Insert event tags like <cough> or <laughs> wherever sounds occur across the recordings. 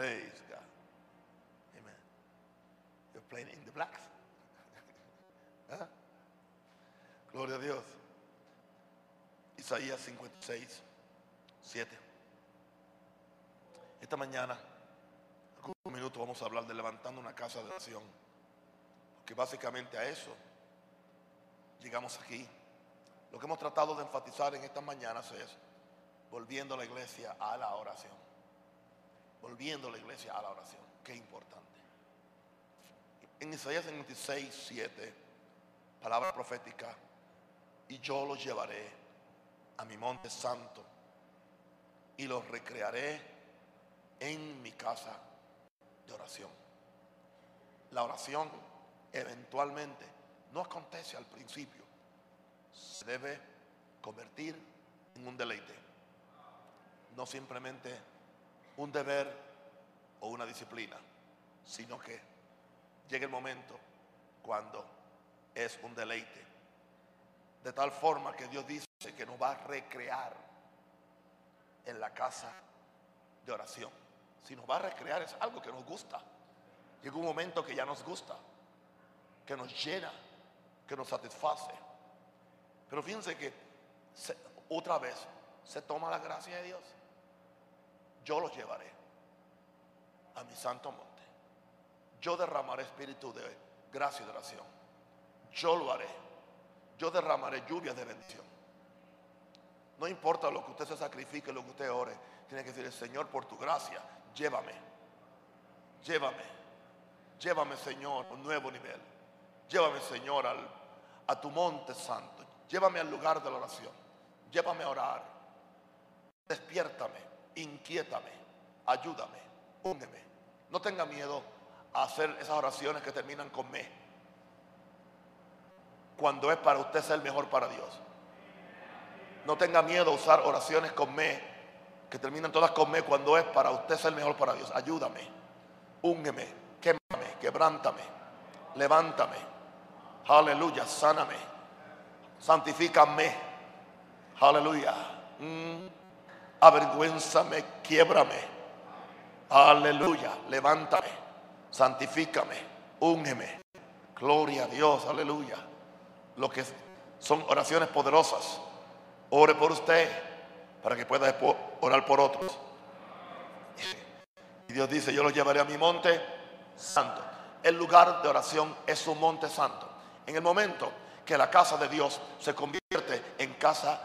Praise God. Amen. You're playing in the blacks. <laughs> ¿Ah? Gloria a Dios. Isaías 56, 7. Esta mañana, en un minuto vamos a hablar de levantando una casa de oración. Porque básicamente a eso llegamos aquí. Lo que hemos tratado de enfatizar en estas mañanas es volviendo a la iglesia a la oración. Volviendo la iglesia a la oración. Qué importante. En Isaías 56, 7, palabra profética, y yo los llevaré a mi monte santo y los recrearé en mi casa de oración. La oración eventualmente no acontece al principio, se debe convertir en un deleite, no simplemente un deber o una disciplina, sino que llega el momento cuando es un deleite. De tal forma que Dios dice que nos va a recrear en la casa de oración. Si nos va a recrear es algo que nos gusta. Llega un momento que ya nos gusta, que nos llena, que nos satisface. Pero fíjense que otra vez se toma la gracia de Dios. Yo los llevaré a mi santo monte. Yo derramaré espíritu de gracia y de oración. Yo lo haré. Yo derramaré lluvia de bendición. No importa lo que usted se sacrifique, lo que usted ore. Tiene que decir, Señor, por tu gracia, llévame. Llévame. Llévame, Señor, a un nuevo nivel. Llévame, Señor, al, a tu monte santo. Llévame al lugar de la oración. Llévame a orar. Despiértame, inquiétame, ayúdame, úneme. No tenga miedo a hacer esas oraciones que terminan con me. Cuando es para usted ser mejor para Dios. No tenga miedo a usar oraciones con me, que terminan todas con me cuando es para usted ser mejor para Dios. Ayúdame, úngeme, quémame, quebrántame, levántame. Aleluya, sáname, santifícame. Aleluya. Mm. Avergüénzame, quiebrame. Aleluya, levántame, santifícame, úngeme. Gloria a Dios, aleluya. Lo que son oraciones poderosas. Ore por usted para que pueda orar por otros. Y Dios dice, yo lo llevaré a mi monte santo. El lugar de oración es un monte santo. En el momento que la casa de Dios se convierte en casa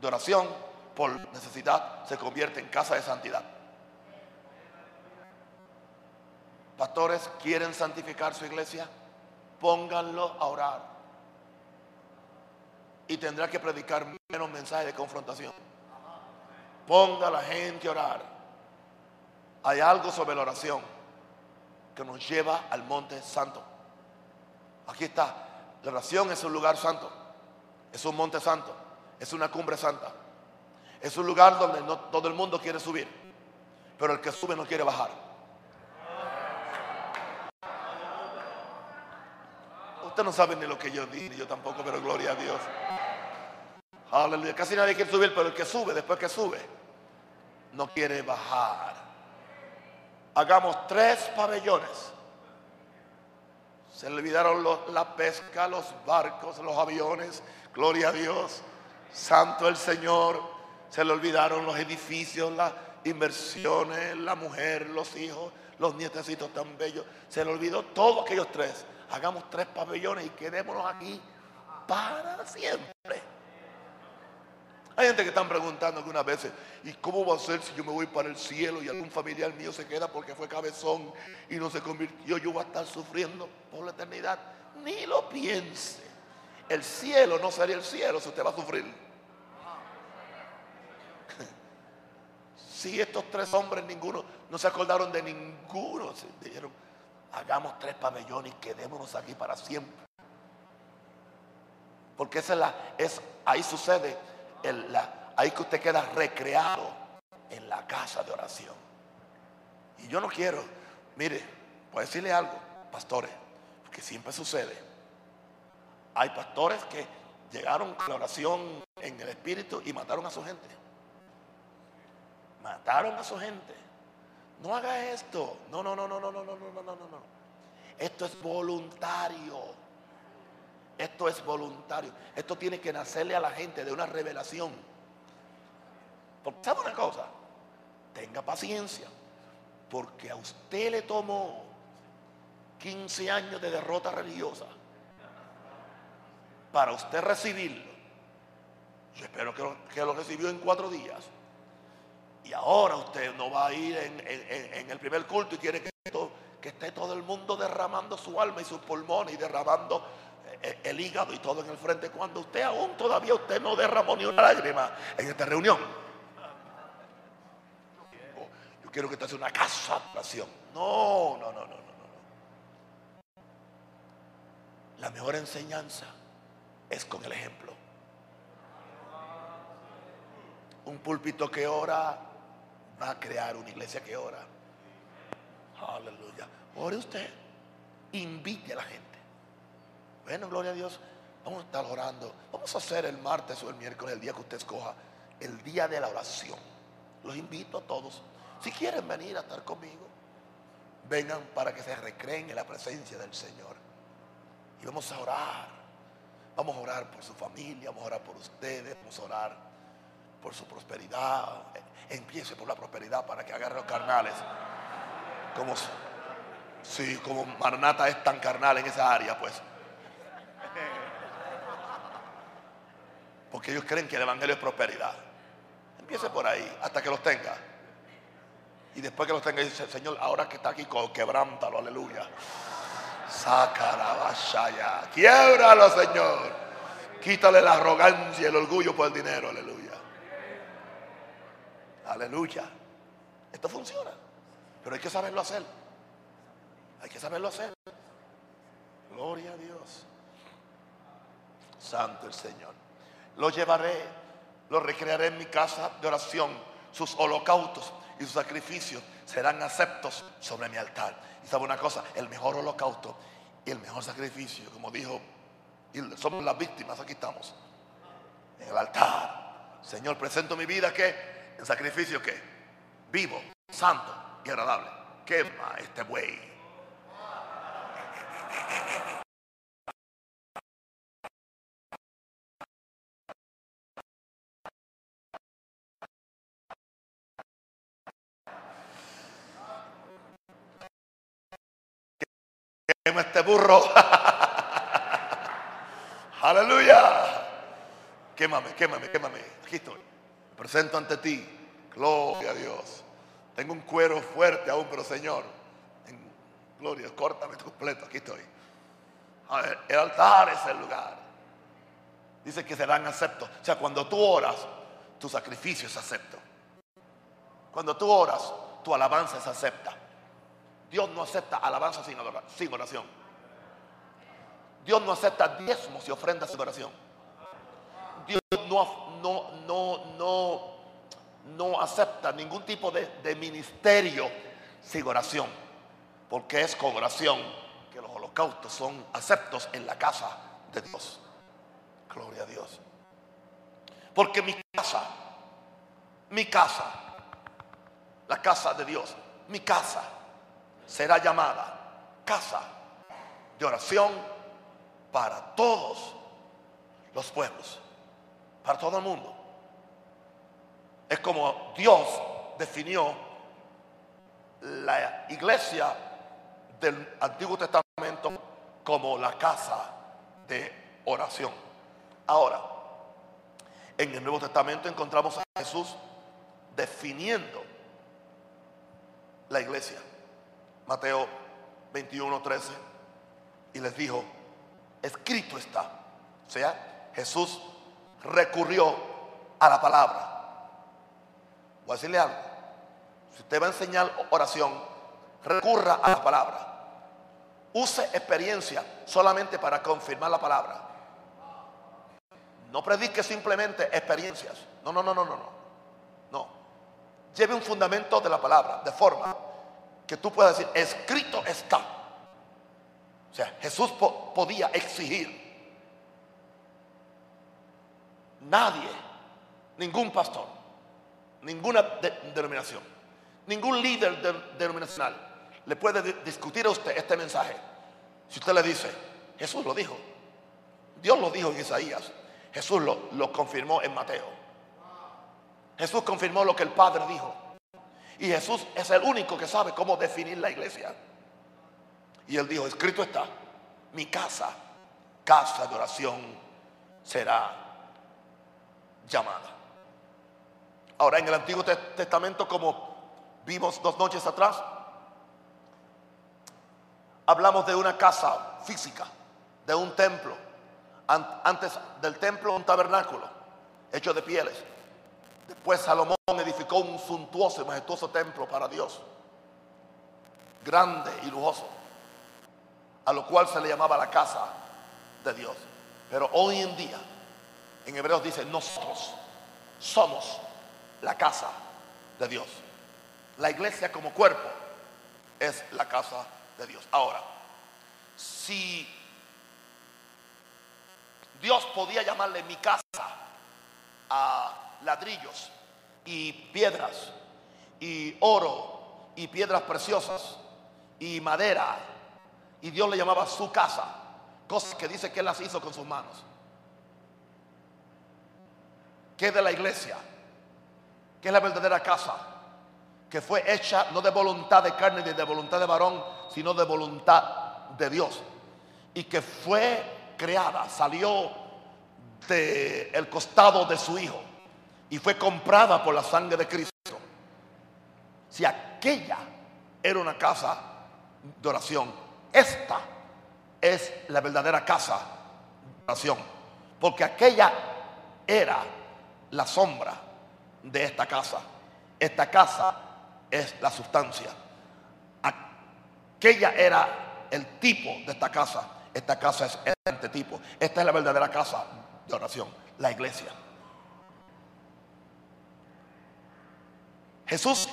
de oración, por necesidad se convierte en casa de santidad. Pastores, ¿quieren santificar su iglesia? Pónganlo a orar. Y tendrá que predicar menos mensajes de confrontación. Ponga a la gente a orar. Hay algo sobre la oración que nos lleva al monte santo. Aquí está. La oración es un lugar santo. Es un monte santo. Es una cumbre santa. Es un lugar donde no todo el mundo quiere subir. Pero el que sube no quiere bajar. Usted no sabe ni lo que yo dije, yo tampoco, pero gloria a Dios. Casi nadie quiere subir, pero el que sube, después que sube, no quiere bajar. Hagamos tres pabellones. Se le olvidaron la pesca, los barcos, los aviones. Gloria a Dios. Santo el Señor. Se le olvidaron los edificios, las inversiones, la mujer, los hijos, los nietecitos tan bellos. Se le olvidó todos aquellos tres. Hagamos tres pabellones y quedémonos aquí para siempre. Hay gente que están preguntando algunas veces, ¿y cómo va a ser si yo me voy para el cielo y algún familiar mío se queda porque fue cabezón y no se convirtió? Yo voy a estar sufriendo por la eternidad. Ni lo piense. El cielo no sería el cielo si usted va a sufrir. Si estos tres hombres, ninguno, no se acordaron de ninguno, se dijeron, hagamos tres pabellones y quedémonos aquí para siempre. Porque esa es ahí sucede ahí que usted queda recreado en la casa de oración. Y yo no quiero, mire, voy a decirle algo, pastores, porque siempre sucede. Hay pastores que llegaron con la oración en el espíritu y mataron a su gente. Mataron a su gente. No haga esto. No, no, no, no, no, no, no, no, no, no, no. Esto es voluntario. Esto es voluntario. Esto tiene que nacerle a la gente de una revelación. Porque sabe una cosa, tenga paciencia, porque a usted le tomó 15 años de derrota religiosa para usted recibirlo. Yo espero que lo, que lo recibió en cuatro días. Y ahora usted no va a ir en, el primer culto y quiere que, que esté todo el mundo derramando su alma y sus pulmones y derramando eh, el hígado y todo en el frente cuando usted aún todavía usted no derramó ni una lágrima en esta reunión. Yo quiero que usted sea una casa de oración. No, no, no, no, no, no. La mejor enseñanza es con el ejemplo. Un púlpito que ora va a crear una iglesia que ora. Aleluya. Ore usted. Invite a la gente. Bueno, gloria a Dios. Vamos a estar orando. Vamos a hacer el martes o el miércoles, el día que usted escoja, el día de la oración. Los invito a todos. Si quieren venir a estar conmigo, vengan para que se recreen en la presencia del Señor. Y vamos a orar. Vamos a orar por su familia, vamos a orar por ustedes, vamos a orar por su prosperidad. Empiece por la prosperidad para que agarre los carnales. Como, sí, como Maranata es tan carnal en esa área, pues Porque ellos creen que el Evangelio es prosperidad. Empiece por ahí hasta que los tenga. Y después que los tenga, dice, Señor, ahora que está aquí, quebrántalo, aleluya. Sácala, vaya. Quiebralo, Señor. Quítale la arrogancia y el orgullo por el dinero, aleluya. Aleluya. Esto funciona. Pero hay que saberlo hacer. Hay que saberlo hacer. Gloria a Dios. Santo el Señor. Lo llevaré, lo recrearé en mi casa de oración. Sus holocaustos y sus sacrificios serán aceptos sobre mi altar. Y sabe una cosa, el mejor holocausto y el mejor sacrificio, como dijo, somos las víctimas, aquí estamos, en el altar. Señor, presento mi vida que en sacrificio que vivo, santo y agradable. Quema este buey este burro. <laughs> Aleluya. Quémame, quémame, quémame. Aquí. Presento ante ti. Gloria a Dios. Tengo un cuero fuerte aún, pero Señor, gloria, córtame completo. Aquí estoy. el altar es el lugar. Dice que serán aceptos. O sea, cuando tú oras, tu sacrificio es acepto. Cuando tú oras, tu alabanza es acepta. Dios no acepta alabanza sin oración. Dios no acepta diezmos y ofrendas sin oración. Dios no, no, no, no, no acepta ningún tipo de, de ministerio sin oración. Porque es con oración que los holocaustos son aceptos en la casa de Dios. Gloria a Dios. Porque mi casa, mi casa, la casa de Dios, mi casa será llamada casa de oración para todos los pueblos, para todo el mundo. Es como Dios definió la iglesia del Antiguo Testamento como la casa de oración. Ahora, en el Nuevo Testamento encontramos a Jesús definiendo la iglesia. Mateo 21, 13, y les dijo, escrito está. O sea, Jesús recurrió a la palabra. Voy a decirle algo. Si usted va a enseñar oración, recurra a la palabra. Use experiencia solamente para confirmar la palabra. No predique simplemente experiencias. No, no, no, no, no, no. No. Lleve un fundamento de la palabra, de forma que tú puedas decir, escrito está. O sea, Jesús podía exigir. Nadie, ningún pastor, ninguna denominación Ningún líder denominacional le puede discutir a usted este mensaje. Si usted le dice, Jesús lo dijo, Dios lo dijo en Isaías, Jesús lo, lo confirmó en Mateo. Jesús confirmó lo que el Padre dijo. Y Jesús es el único que sabe cómo definir la iglesia. Y él dijo, escrito está, mi casa, casa de oración será llamada. Ahora, en el Antiguo Testamento, como vimos dos noches atrás, hablamos de una casa física, de un templo. Antes del templo, un tabernáculo hecho de pieles. Después Salomón edificó un suntuoso y majestuoso templo para Dios, grande y lujoso, a lo cual se le llamaba la casa de Dios. Pero hoy en día, en Hebreos dice, nosotros somos la casa de Dios. La iglesia como cuerpo es la casa de Dios. Ahora, si Dios podía llamarle mi casa a ladrillos y piedras y oro y piedras preciosas y madera y Dios le llamaba su casa, cosas que dice que él las hizo con sus manos. Que de la iglesia, que es la verdadera casa, que fue hecha no de voluntad de carne ni de voluntad de varón, sino de voluntad de Dios. Y que fue creada, salió del el costado de su Hijo y fue comprada por la sangre de Cristo. Si aquella era una casa de oración, esta es la verdadera casa de oración. Porque aquella era la sombra de esta casa. Esta casa es la sustancia. Aquella era el tipo de esta casa. Esta casa es el antetipo. Esta es la verdadera casa de oración, la iglesia. Jesús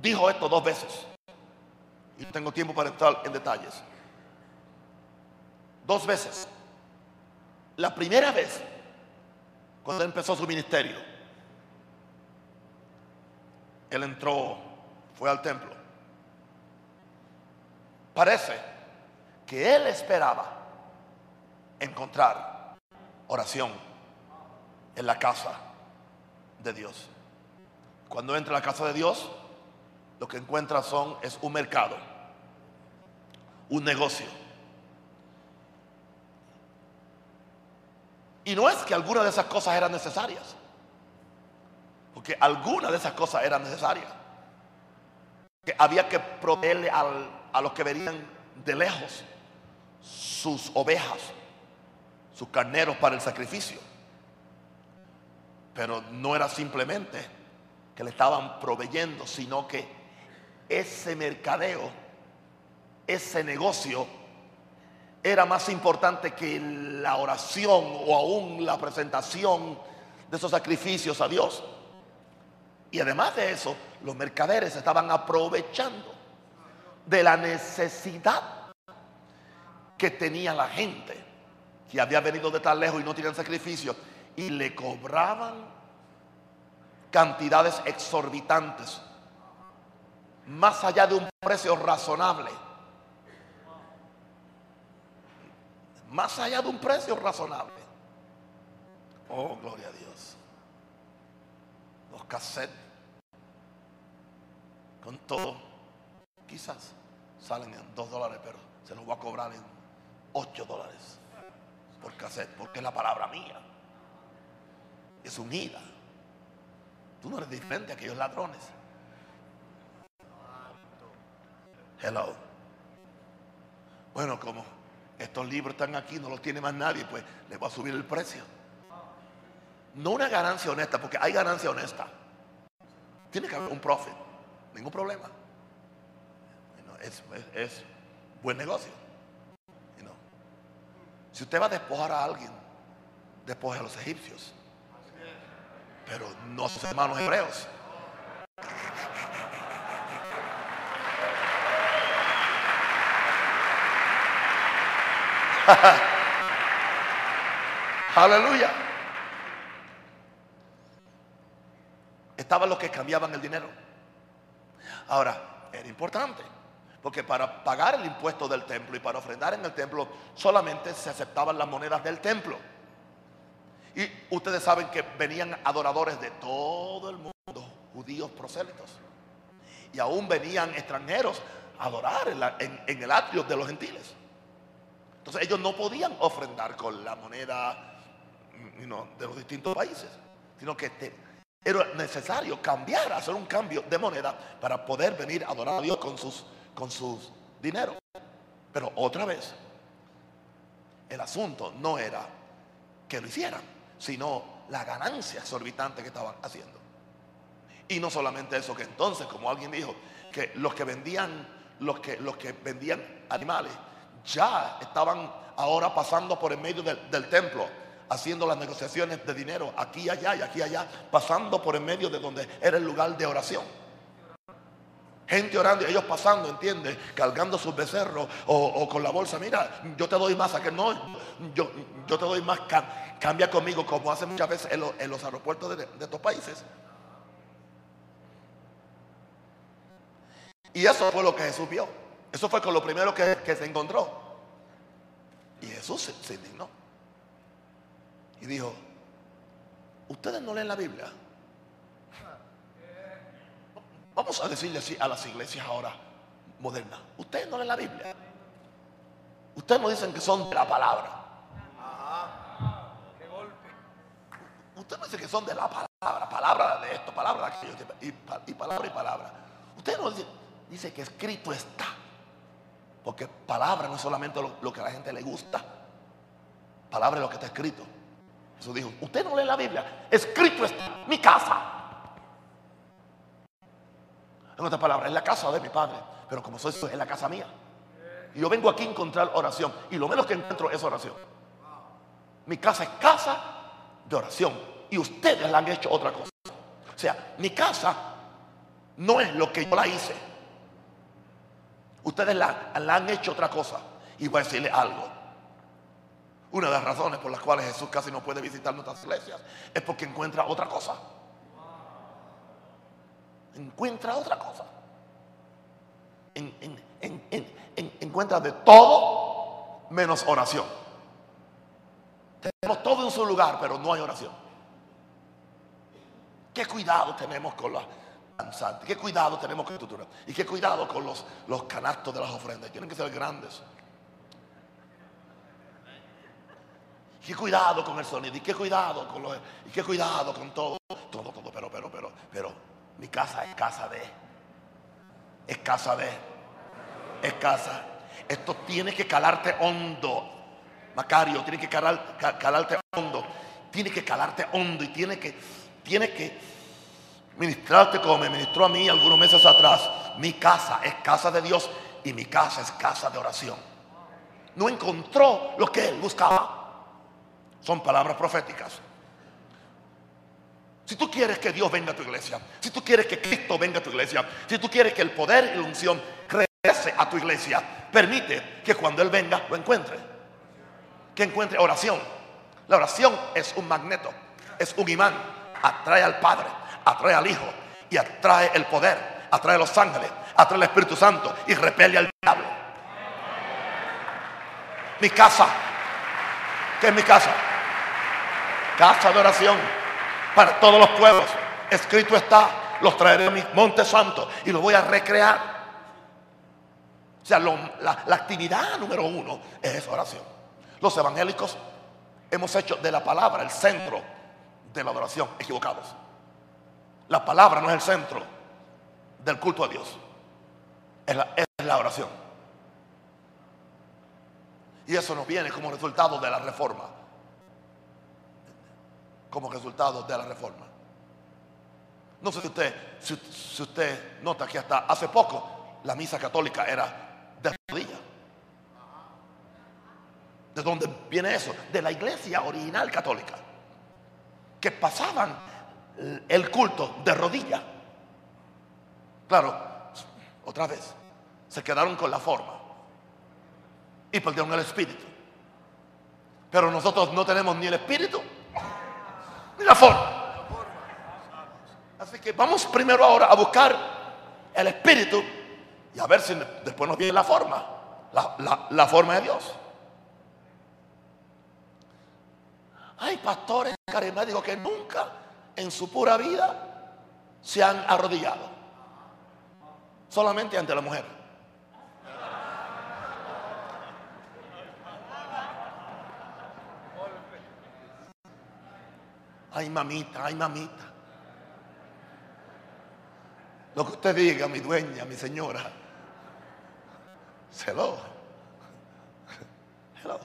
dijo esto dos veces. Y no tengo tiempo para entrar en detalles. Dos veces. La primera vez, cuando empezó su ministerio, él entró, fue al templo. Parece que él esperaba encontrar oración en la casa de Dios. Cuando entra a la casa de Dios, lo que encuentra son, es un mercado, un negocio. Y no es que alguna de esas cosas eran necesarias, porque alguna de esas cosas eran necesarias. Que había que proveerle a los que venían de lejos sus ovejas, sus carneros para el sacrificio. Pero no era simplemente que le estaban proveyendo, sino que ese mercadeo, ese negocio, era más importante que la oración o aún la presentación de esos sacrificios a Dios. Y además de eso, los mercaderes estaban aprovechando de la necesidad que tenía la gente que había venido de tan lejos y no tenían sacrificio y le cobraban cantidades exorbitantes, más allá de un precio razonable. Más allá de un precio razonable. Oh, gloria a Dios. Los cassettes con todo, quizás salen en dos dólares, pero se los voy a cobrar en ocho dólares por cassette, porque es la palabra mía. Es unida. Tú no eres diferente a aquellos ladrones. Hello. Bueno, como estos libros están aquí, no los tiene más nadie, pues le va a subir el precio. No una ganancia honesta, porque hay ganancia honesta. Tiene que haber un profit, ningún problema. Es, buen negocio. Si usted va a despojar a alguien, despoje a los egipcios pero no sus hermanos hebreos. <laughs> Aleluya. estaban los que cambiaban el dinero. Ahora, era importante, porque para pagar el impuesto del templo y para ofrendar en el templo solamente se aceptaban las monedas del templo. Y ustedes saben que venían adoradores de todo el mundo, judíos prosélitos. Y aún venían extranjeros a adorar en, en el atrio de los gentiles. Entonces ellos no podían ofrendar con la moneda de los distintos países, sino que era necesario cambiar, hacer un cambio de moneda para poder venir a adorar a Dios con sus, con sus dineros. Pero otra vez, el asunto no era que lo hicieran, sino la ganancia exorbitante que estaban haciendo. Y no solamente eso, que entonces, como alguien dijo, que los que vendían, los que, los que vendían animales, ya estaban ahora pasando por el medio del templo haciendo las negociaciones de dinero aquí y allá y aquí y allá, pasando por en medio de donde era el lugar de oración. Gente orando y ellos pasando, ¿entiendes? Cargando sus becerros o, con la bolsa. Mira, yo te doy más a que no. Yo, yo te doy más. Cambia conmigo, como hace muchas veces en, los aeropuertos de, estos países. Y eso fue lo que Jesús vio. Eso fue con lo primero que, se encontró. Y Jesús se, indignó. Y dijo, ¿ustedes no leen la Biblia? Vamos a decirle así a las iglesias ahora modernas. Ustedes no leen la Biblia. Ustedes no dicen que son de la palabra. Ustedes no dicen que son de la palabra, palabra de esto, palabra de aquello, y, palabra y palabra. Ustedes no dicen, dice que escrito está. Porque palabra no es solamente lo, que a la gente le gusta. Palabra es lo que está escrito. Jesús dijo, usted no lee la Biblia, escrito está mi casa. En otras palabras, es la casa de mi padre, pero como soy, es la casa mía. Y yo vengo aquí a encontrar oración, y lo menos que encuentro es oración. Mi casa es casa de oración, y ustedes la han hecho otra cosa. O sea, mi casa no es lo que yo la hice. Ustedes la, han hecho otra cosa. Y voy a decirle algo. Una de las razones por las cuales Jesús casi no puede visitar nuestras iglesias es porque encuentra otra cosa. Encuentra otra cosa. encuentra de todo menos oración. Tenemos todo en su lugar, pero no hay oración. Qué cuidado tenemos con la qué cuidado tenemos con la y qué cuidado con los, los canastos de las ofrendas. Tienen que ser grandes. qué cuidado con el sonido, y qué cuidado con los, y qué cuidado con todo, todo, todo, pero, pero, pero, pero, mi casa es casa de, es casa de, es casa. Esto tiene que calarte hondo, Macario, tiene que calar, calarte hondo, tiene que calarte hondo y tiene que, tiene que ministrarte como me ministró a mí algunos meses atrás. Mi casa es casa de Dios y mi casa es casa de oración. No encontró lo que él buscaba. Son palabras proféticas. Si tú quieres que Dios venga a tu iglesia, si tú quieres que Cristo venga a tu iglesia, si tú quieres que el poder y la unción crece a tu iglesia, permite que cuando Él venga lo encuentre. Que encuentre oración. La oración es un magneto, es un imán. Atrae al Padre, atrae al Hijo y atrae el poder, atrae a los ángeles, atrae al Espíritu Santo y repele al diablo. Mi casa, ¿qué es mi casa? casa de oración para todos los pueblos. Escrito está, los traeré a mi monte santo y los voy a recrear. O sea, la, la actividad número uno es oración. Los evangélicos hemos hecho de la palabra el centro de la adoración, equivocados. La palabra no es el centro del culto a Dios, es la, es la oración. Y eso nos viene como resultado de la reforma como resultado de la reforma. No sé si usted, si, usted nota que hasta hace poco la misa católica era de rodillas. ¿De dónde viene eso? De la iglesia original católica. Que pasaban el culto de rodillas. Claro, otra vez, se quedaron con la forma y perdieron el espíritu. Pero nosotros no tenemos ni el espíritu ni la forma. Así que vamos primero ahora a buscar el espíritu y a ver si después nos viene la forma, la, la forma de Dios. Hay pastores carismáticos que nunca en su pura vida se han arrodillado. Solamente ante la mujer. Ay, mamita, ay, mamita. Lo que usted diga, mi dueña, mi señora. Hello. Hello.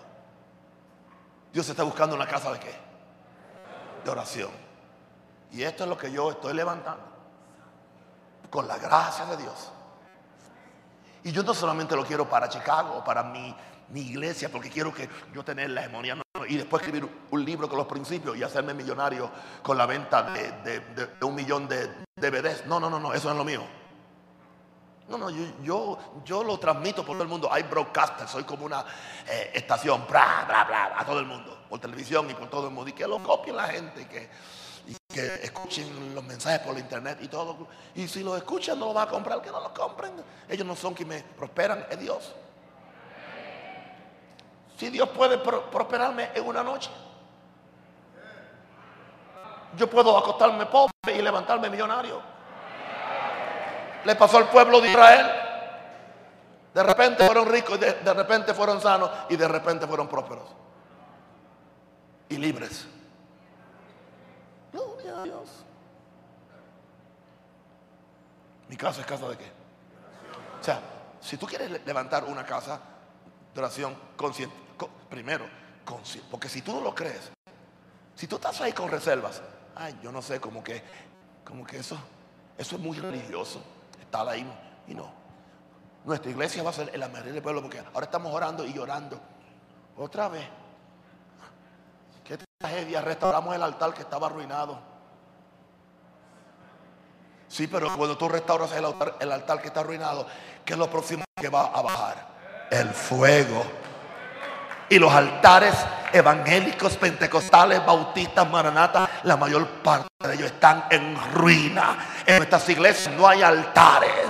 Dios está buscando una casa de qué? De oración. Y esto es lo que yo estoy levantando. Con la gracia de Dios. Y yo no solamente lo quiero para Chicago, para mi, mi iglesia, porque quiero que yo tener la hegemonía y después escribir un libro con los principios y hacerme millonario con la venta de, un millón de DVDs. No, no, no, no, eso no es lo mío. No, no, yo, yo, lo transmito por todo el mundo. Hay broadcasters, soy como una eh, estación, bla, bla, bla, a todo el mundo, por televisión y por todo el mundo. Y que lo copien la gente, que, que escuchen los mensajes por internet y todo. Y si lo escuchan, no lo va a comprar, que no lo compren. Ellos no son quienes me prosperan, es Dios. Si Dios puede prosperarme en una noche, yo puedo acostarme pobre y levantarme millonario. Le pasó al pueblo de Israel. De repente fueron ricos, de, de repente fueron sanos y de repente fueron prósperos. Y libres. Dios. Mi casa es casa de qué? O sea, si tú quieres levantar una casa de oración consciente, primero, consciente, porque si tú no lo crees, si tú estás ahí con reservas, ay, yo no sé, como que, como que eso, eso es muy religioso, estar ahí y no. Nuestra iglesia va a ser el mayoría del pueblo porque ahora estamos orando y llorando. Otra vez. Qué tragedia, restauramos el altar que estaba arruinado. Sí, pero cuando tú restauras el altar, el altar que está arruinado, ¿qué es lo próximo que va a bajar? El fuego. Y los altares evangélicos, pentecostales, bautistas, maranatas, la mayor parte de ellos están en ruina. En nuestras iglesias no hay altares.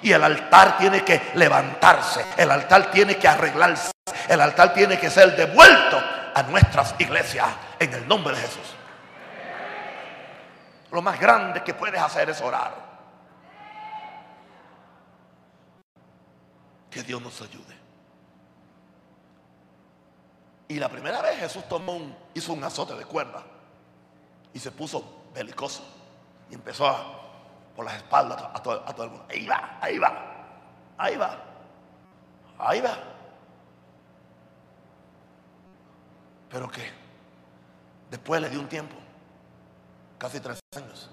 Y el altar tiene que levantarse. El altar tiene que arreglarse. El altar tiene que ser devuelto a nuestras iglesias en el nombre de Jesús. Lo más grande que puedes hacer es orar. Que Dios nos ayude. Y la primera vez Jesús tomó un, hizo un azote de cuerda y se puso belicoso y empezó por las espaldas a todo, a todo el mundo. Ahí va, ahí va, ahí va, ahí va. Pero que después le dio un tiempo, casi tres años,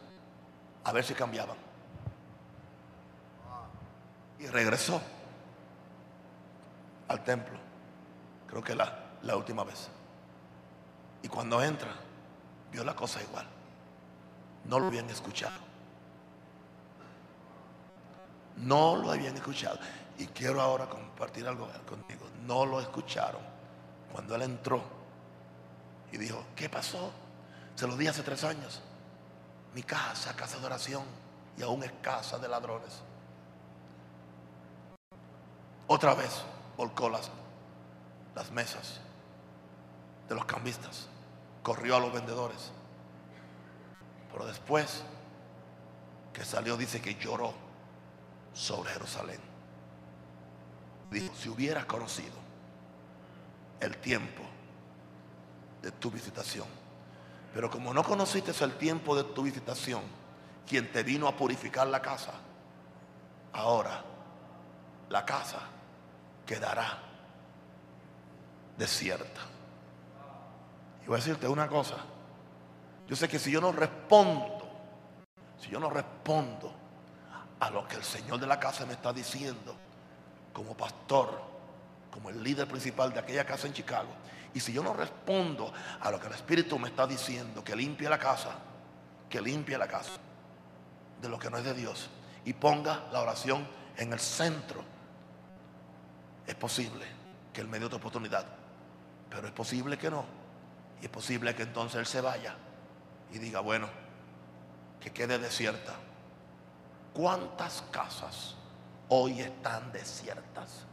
a ver si cambiaban. Y regresó al templo. Creo que la la última vez. Y cuando entra, vio la cosa igual. No lo habían escuchado. No lo habían escuchado. Y quiero ahora compartir algo contigo. No lo escucharon. Cuando él entró y dijo, ¿qué pasó? Se lo di hace tres años. Mi casa, casa de oración, y aún es casa de ladrones. Otra vez volcó las, las mesas de los cambistas, corrió a los vendedores. Pero después que salió dice que lloró sobre Jerusalén. Dijo, si hubieras conocido el tiempo de tu visitación, pero como no conociste el tiempo de tu visitación, quien te vino a purificar la casa, ahora la casa quedará desierta. Y voy a decirte una cosa. Yo sé que si yo no respondo, si yo no respondo a lo que el Señor de la casa me está diciendo, como pastor, como el líder principal de aquella casa en Chicago, y si yo no respondo a lo que el Espíritu me está diciendo, que limpie la casa, que limpie la casa de lo que no es de Dios y ponga la oración en el centro, es posible que Él me dé otra oportunidad, pero es posible que no. Y es posible que entonces Él se vaya y diga, bueno, que quede desierta. ¿Cuántas casas hoy están desiertas?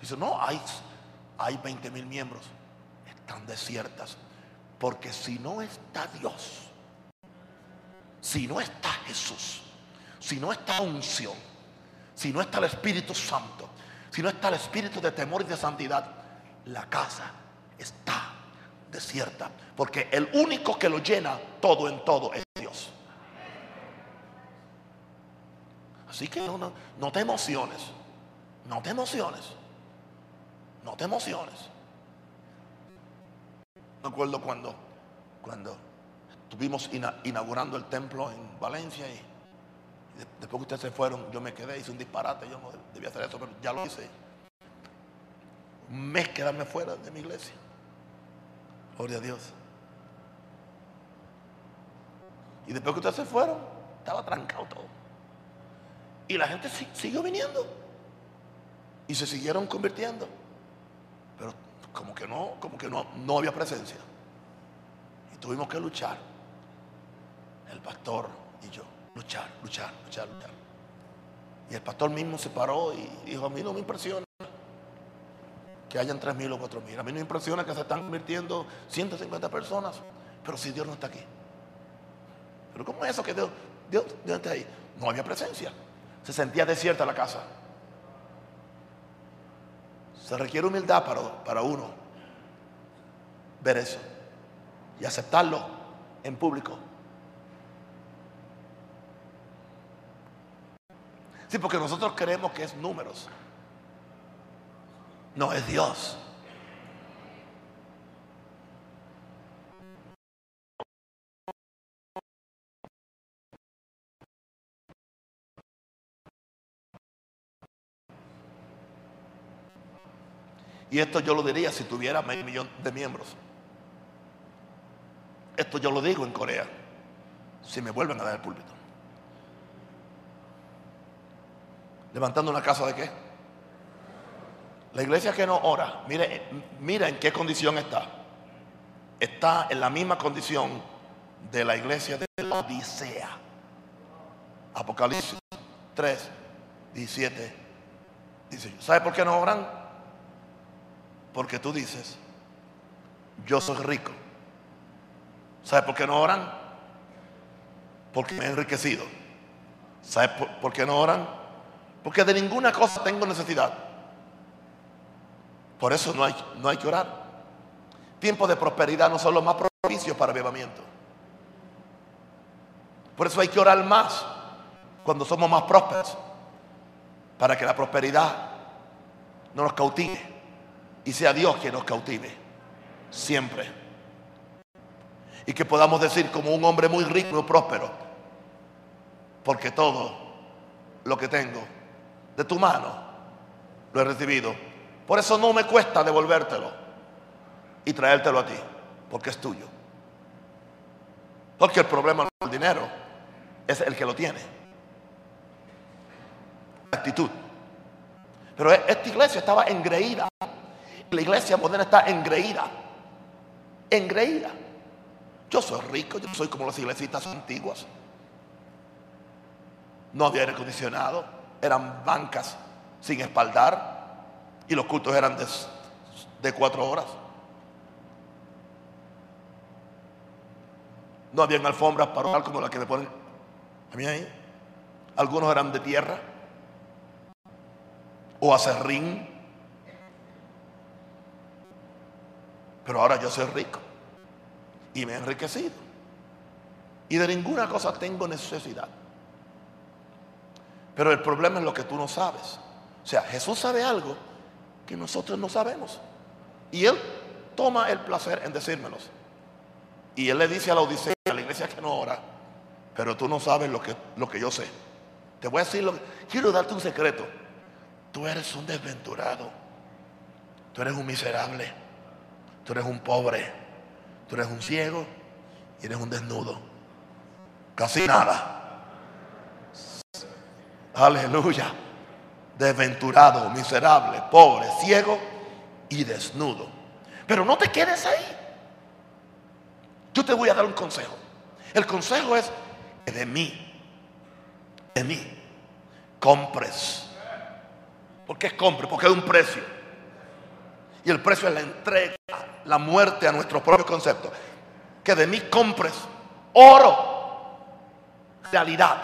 Dice, no, hay, hay 20 mil miembros. Desiertas. Porque si no está Dios, si no está Jesús, si no está unción, si no está el Espíritu Santo, si no está el Espíritu de temor y de santidad, la casa está desierta. Porque el único que lo llena todo en todo es Dios. Así que no, no, no te emociones. No te emociones. No te emociones. Me acuerdo cuando, cuando estuvimos inaugurando el templo en Valencia y después que ustedes se fueron, yo me quedé, hice un disparate, yo no debía hacer eso, pero ya lo hice. Un mes quedarme fuera de mi iglesia. Gloria a Dios. Y después que ustedes se fueron, estaba trancado todo. Y la gente siguió viniendo. Y se siguieron convirtiendo. Como que no, como que no, no había presencia. Y tuvimos que luchar. El pastor y yo. Luchar, luchar, luchar, luchar. Y el pastor mismo se paró y dijo, a mí no me impresiona que hayan tres mil o cuatro mil. A mí no me impresiona que se están convirtiendo 150 personas. Pero si Dios no está aquí. Pero ¿cómo es eso que Dios, Dios, Dios está ahí? No había presencia. Se sentía desierta la casa. Se requiere humildad para, para uno ver eso y aceptarlo en público. Sí, porque nosotros creemos que es números. No, es Dios. Y esto yo lo diría si tuviera medio millón de miembros. Esto yo lo digo en Corea, si me vuelven a dar el púlpito. Levantando una casa de qué? La iglesia que no ora, mire, mira en qué condición está. Está en la misma condición de la iglesia de la Odisea. Apocalipsis 3, 17. Dice, ¿sabe por qué no oran? Porque tú dices, yo soy rico. ¿Sabe por qué no oran? Porque me he enriquecido. ¿Sabe por qué no oran? Porque de ninguna cosa tengo necesidad. Por eso no hay, no hay que orar. Tiempos de prosperidad no son los más propicios para avivamiento. Por eso hay que orar más cuando somos más prósperos. Para que la prosperidad no nos cautive. Y sea Dios quien nos cautive. Siempre. Y que podamos decir como un hombre muy rico y próspero. Porque todo lo que tengo de tu mano lo he recibido por eso no me cuesta devolvértelo y traértelo a ti, porque es tuyo. Porque el problema no es el dinero, es el que lo tiene. La actitud. Pero esta iglesia estaba engreída. La iglesia moderna está engreída. Engreída. Yo soy rico, yo soy como las iglesias antiguas. No había aire acondicionado, eran bancas sin espaldar y los cultos eran de, cuatro horas. No habían alfombras para orar como las que me ponen a mí ahí. Algunos eran de tierra o acerrín. Pero ahora yo soy rico y me he enriquecido. Y de ninguna cosa tengo necesidad. Pero el problema es lo que tú no sabes. O sea, Jesús sabe algo que nosotros no sabemos. Y Él toma el placer en decírmelos. Y Él le dice a la Odisea, a la iglesia que no ora, pero tú no sabes lo que, lo que yo sé. Te voy a decir, lo que, quiero darte un secreto. Tú eres un desventurado. Tú eres un miserable. Tú eres un pobre. Tú eres un ciego y eres un desnudo. Casi nada. Aleluya desventurado, miserable, pobre, ciego y desnudo. Pero no te quedes ahí. Yo te voy a dar un consejo. El consejo es que de mí, de mí, compres. ¿Por qué es compre? Porque hay un precio. Y el precio es la entrega, la muerte a nuestro propio concepto. Que de mí compres oro, realidad,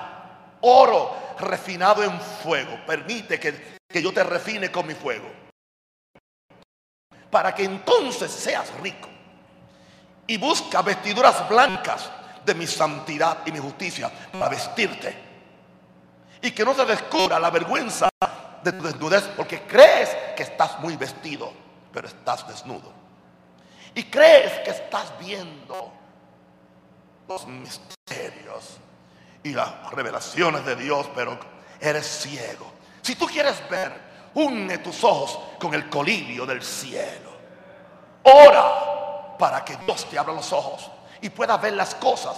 oro refinado en fuego. Permite que, que yo te refine con mi fuego. Para que entonces seas rico. Y busca vestiduras blancas de mi santidad y mi justicia para vestirte. Y que no se descubra la vergüenza de tu desnudez porque crees que estás muy vestido, pero estás desnudo. Y crees que estás viendo los misterios y las revelaciones de Dios, pero eres ciego. Si tú quieres ver, une tus ojos con el colirio del cielo. Ora para que Dios te abra los ojos y puedas ver las cosas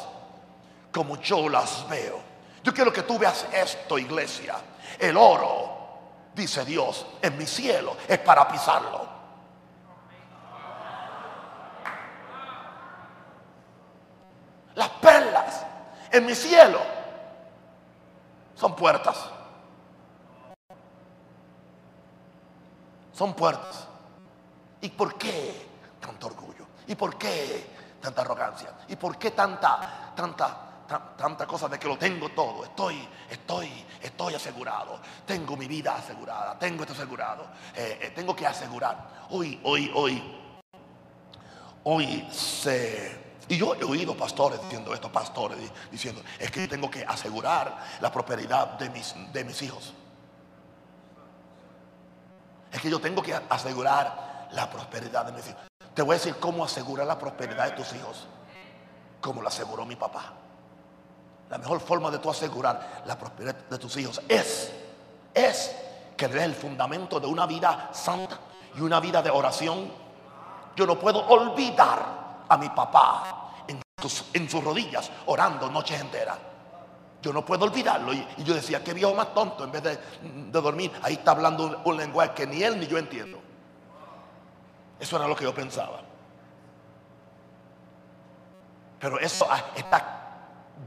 como yo las veo. Yo quiero que tú veas esto, iglesia. El oro, dice Dios, en mi cielo es para pisarlo. Las perlas en mi cielo son puertas. Son puertas. ¿Y por qué tanto orgullo? ¿Y por qué tanta arrogancia? ¿Y por qué tanta, tanta, tanta cosa de que lo tengo todo? Estoy, estoy, estoy asegurado. Tengo mi vida asegurada. Tengo esto asegurado. Eh, eh, tengo que asegurar. Hoy, hoy, hoy, hoy se y yo he oído pastores diciendo esto, pastores diciendo, es que yo tengo que asegurar la prosperidad de mis, de mis hijos. Es que yo tengo que asegurar la prosperidad de mis hijos. Te voy a decir cómo asegurar la prosperidad de tus hijos. Como lo aseguró mi papá. La mejor forma de tú asegurar la prosperidad de tus hijos es, es que le des el fundamento de una vida santa y una vida de oración. Yo no puedo olvidar a mi papá en sus, rodillas orando noches enteras. Yo no puedo olvidarlo. Y, yo decía, qué viejo más tonto, en vez de, dormir, ahí está hablando un, lenguaje que ni él ni yo entiendo. Eso era lo que yo pensaba. Pero eso está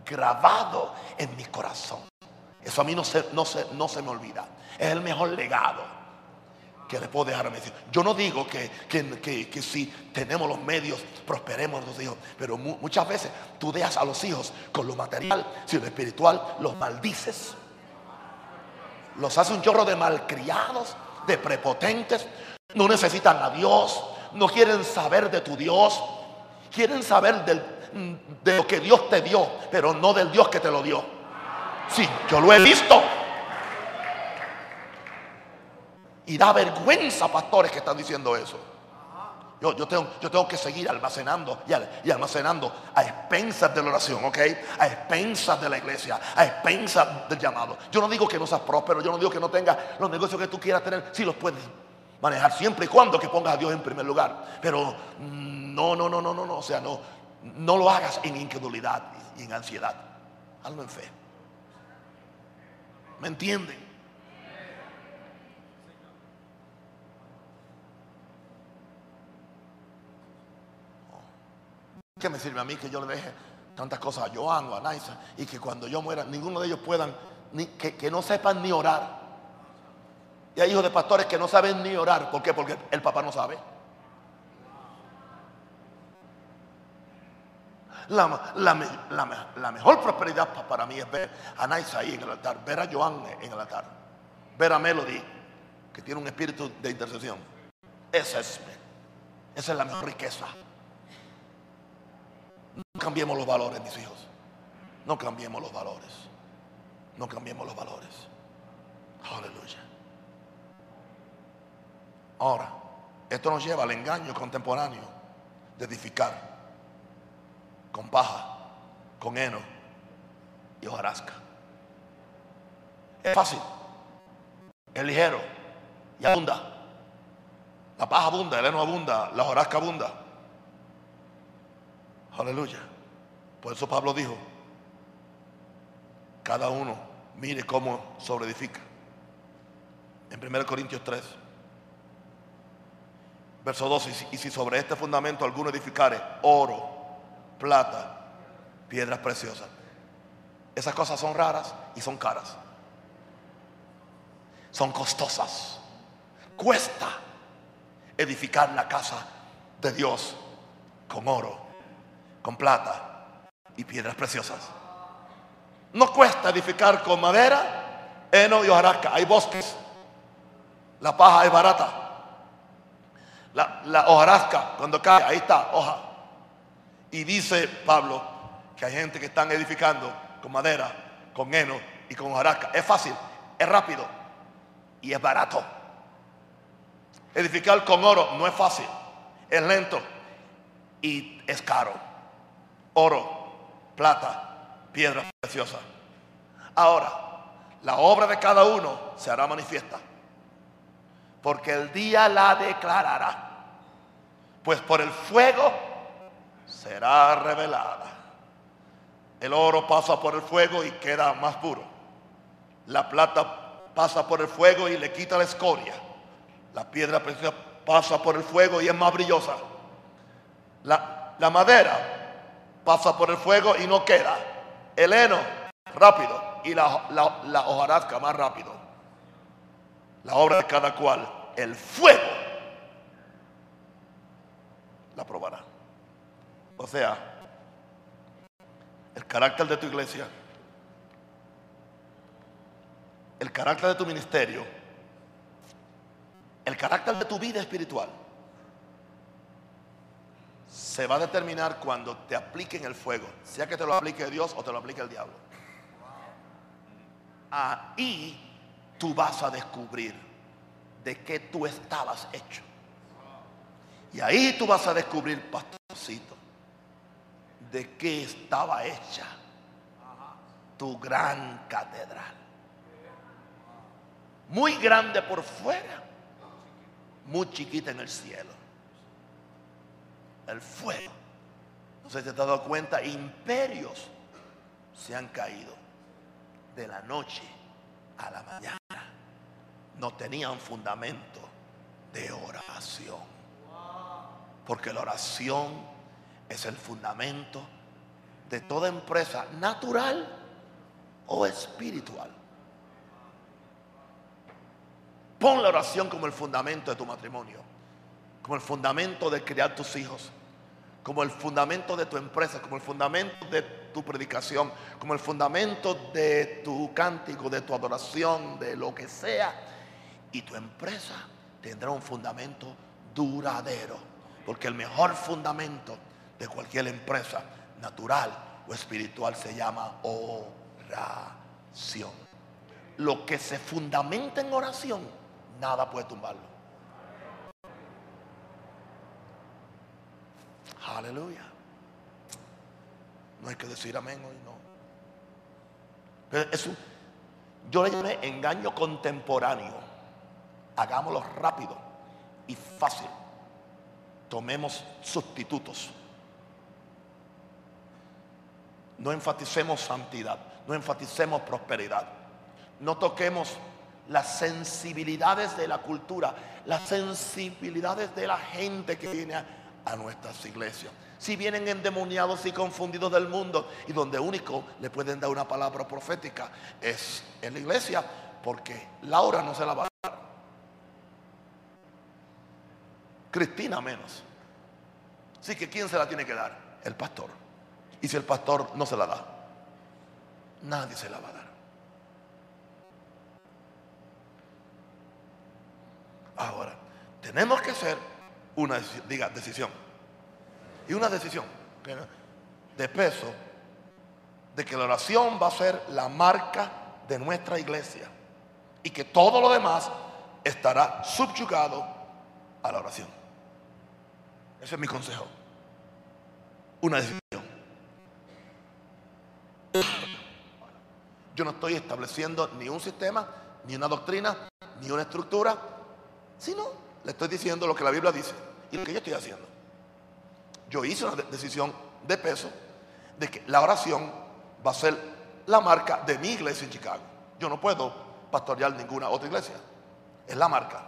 grabado en mi corazón. Eso a mí no se, no no se me olvida. Es el mejor legado que le puedo dejar. Yo no digo que, que, si tenemos los medios prosperemos los hijos, pero muchas veces tú dejas a los hijos con lo material, si lo espiritual los maldices. Los hace un chorro de malcriados, de prepotentes, no necesitan a Dios, no quieren saber de tu Dios, quieren saber de lo que Dios te dio, pero no del Dios que te lo dio. Sí, yo lo he visto. Y da vergüenza, pastores, que están diciendo eso. Yo, yo, tengo, yo tengo que seguir almacenando y, almacenando a expensas de la oración, ¿ok? A expensas de la iglesia, a expensas del llamado. Yo no digo que no seas próspero, yo no digo que no tengas los negocios que tú quieras tener, si los puedes manejar siempre y cuando que pongas a Dios en primer lugar. Pero no, no, no, no, no, no, o sea, no, no lo hagas en incredulidad y en ansiedad. Hazlo en fe. ¿Me entienden? ¿Qué me sirve a mí que yo le deje tantas cosas a Joan o a Naisa y que cuando yo muera ninguno de ellos puedan, ni, que, no sepan ni orar? Y hay hijos de pastores que no saben ni orar. ¿Por qué? Porque el papá no sabe. La, mejor prosperidad para mí es ver a Naisa ahí en el altar, ver a Joan en el altar, ver a Melody, que tiene un espíritu de intercesión. Esa es, esa es la mejor riqueza. Cambiemos los valores, mis hijos. No cambiemos los valores. No cambiemos los valores. Aleluya. Ahora, esto nos lleva al engaño contemporáneo de edificar con paja, con heno y hojarasca. Es fácil, es ligero y abunda. La paja abunda, el heno abunda, la hojarasca abunda. Aleluya. Por eso Pablo dijo, cada uno mire cómo sobreedifica. En 1 Corintios 3, verso 12, y si sobre este fundamento alguno edificare oro, plata, piedras preciosas. Esas cosas son raras y son caras. Son costosas. Cuesta edificar la casa de Dios con oro, con plata y piedras preciosas. No cuesta edificar con madera, heno y hojarasca. Hay bosques. La paja es barata. La, la hojarasca, cuando cae, ahí está, hoja. Y dice Pablo que hay gente que están edificando con madera, con heno y con hojarasca. Es fácil, es rápido y es barato. Edificar con oro no es fácil, es lento y es caro. Oro, plata, piedra preciosa. Ahora, la obra de cada uno se hará manifiesta, porque el día la declarará, pues por el fuego será revelada. El oro pasa por el fuego y queda más puro. La plata pasa por el fuego y le quita la escoria. La piedra preciosa pasa por el fuego y es más brillosa. La, la madera pasa por el fuego y no queda. El heno, rápido. Y la, hojarasca, más rápido. La obra de cada cual, el fuego, la probará. O sea, el carácter de tu iglesia, el carácter de tu ministerio, el carácter de tu vida espiritual se va a determinar cuando te apliquen el fuego, sea que te lo aplique Dios o te lo aplique el diablo. Ahí tú vas a descubrir de qué tú estabas hecho. Y ahí tú vas a descubrir, pastorcito, de qué estaba hecha tu gran catedral. Muy grande por fuera, muy chiquita en el cielo. El fuego. No sé si te has dado cuenta, imperios se han caído de la noche a la mañana. No tenían fundamento de oración. Porque la oración es el fundamento de toda empresa natural o espiritual. Pon la oración como el fundamento de tu matrimonio, como el fundamento de criar tus hijos, como el fundamento de tu empresa, como el fundamento de tu predicación, como el fundamento de tu cántico, de tu adoración, de lo que sea. Y tu empresa tendrá un fundamento duradero, porque el mejor fundamento de cualquier empresa natural o espiritual se llama oración. Lo que se fundamenta en oración nada puede tumbarlo. Aleluya. No hay que decir amén hoy, no. Pero es yo le llamé engaño contemporáneo. Hagámoslo rápido y fácil. Tomemos sustitutos. No enfaticemos santidad, no enfaticemos prosperidad. No toquemos las sensibilidades de la cultura, las sensibilidades de la gente que viene a, nuestras iglesias. Si vienen endemoniados y confundidos del mundo y donde único le pueden dar una palabra profética es en la iglesia, porque Laura no se la va a dar. Cristina menos. Así que ¿quién se la tiene que dar? El pastor. Y si el pastor no se la da, nadie se la va a dar. Ahora, tenemos que hacer una diga, decisión. Y una decisión de peso de que la oración va a ser la marca de nuestra iglesia y que todo lo demás estará subyugado a la oración. Ese es mi consejo. Una decisión. Yo no estoy estableciendo ni un sistema, ni una doctrina, ni una estructura si no, le estoy diciendo lo que la Biblia dice y lo que yo estoy haciendo. Yo hice una decisión de peso de que la oración va a ser la marca de mi iglesia en Chicago. Yo no puedo pastorear ninguna otra iglesia. Es la marca.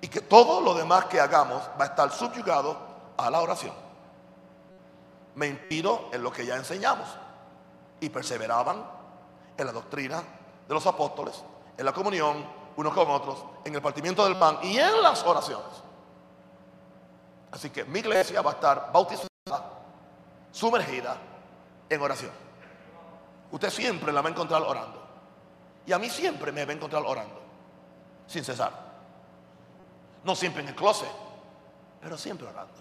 Y que todo lo demás que hagamos va a estar subyugado a la oración. Me inspiro en lo que ya enseñamos. Y perseveraban en la doctrina de los apóstoles, en la comunión unos con otros, en el partimiento del pan y en las oraciones. Así que mi iglesia va a estar bautizada, sumergida en oración. Usted siempre la va a encontrar orando. Y a mí siempre me va a encontrar orando, sin cesar. No siempre en el closet, pero siempre orando.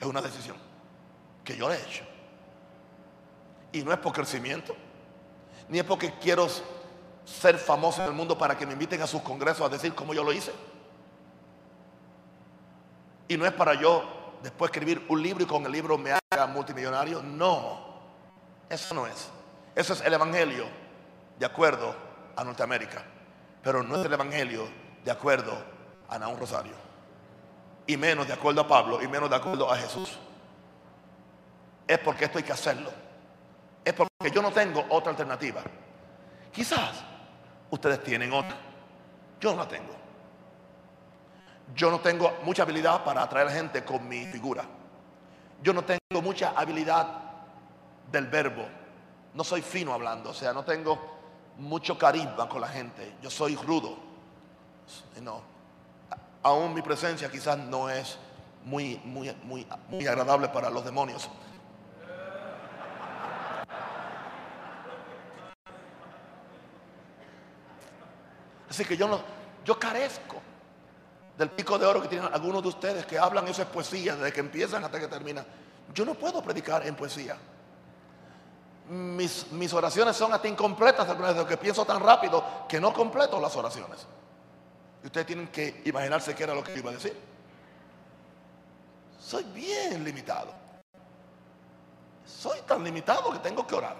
Es una decisión que yo le he hecho. Y no es por crecimiento, ni es porque quiero ser famoso en el mundo para que me inviten a sus congresos a decir cómo yo lo hice. Y no es para yo después escribir un libro y con el libro me haga multimillonario. No, eso no es. Eso es el Evangelio de acuerdo a Norteamérica. Pero no es el Evangelio de acuerdo a Naún Rosario. Y menos de acuerdo a Pablo y menos de acuerdo a Jesús. Es porque esto hay que hacerlo. Es porque yo no tengo otra alternativa. Quizás ustedes tienen otra. Yo no la tengo. Yo no tengo mucha habilidad para atraer gente con mi figura. Yo no tengo mucha habilidad del verbo. No soy fino hablando, o sea, no tengo mucho carisma con la gente. Yo soy rudo. No. Aún mi presencia quizás no es muy, muy, muy, muy agradable para los demonios. Así que yo no, yo carezco del pico de oro que tienen algunos de ustedes que hablan eso es poesía desde que empiezan hasta que terminan. Yo no puedo predicar en poesía. Mis, mis oraciones son hasta incompletas desde que pienso tan rápido que no completo las oraciones. Y ustedes tienen que imaginarse qué era lo que iba a decir. Soy bien limitado. Soy tan limitado que tengo que orar.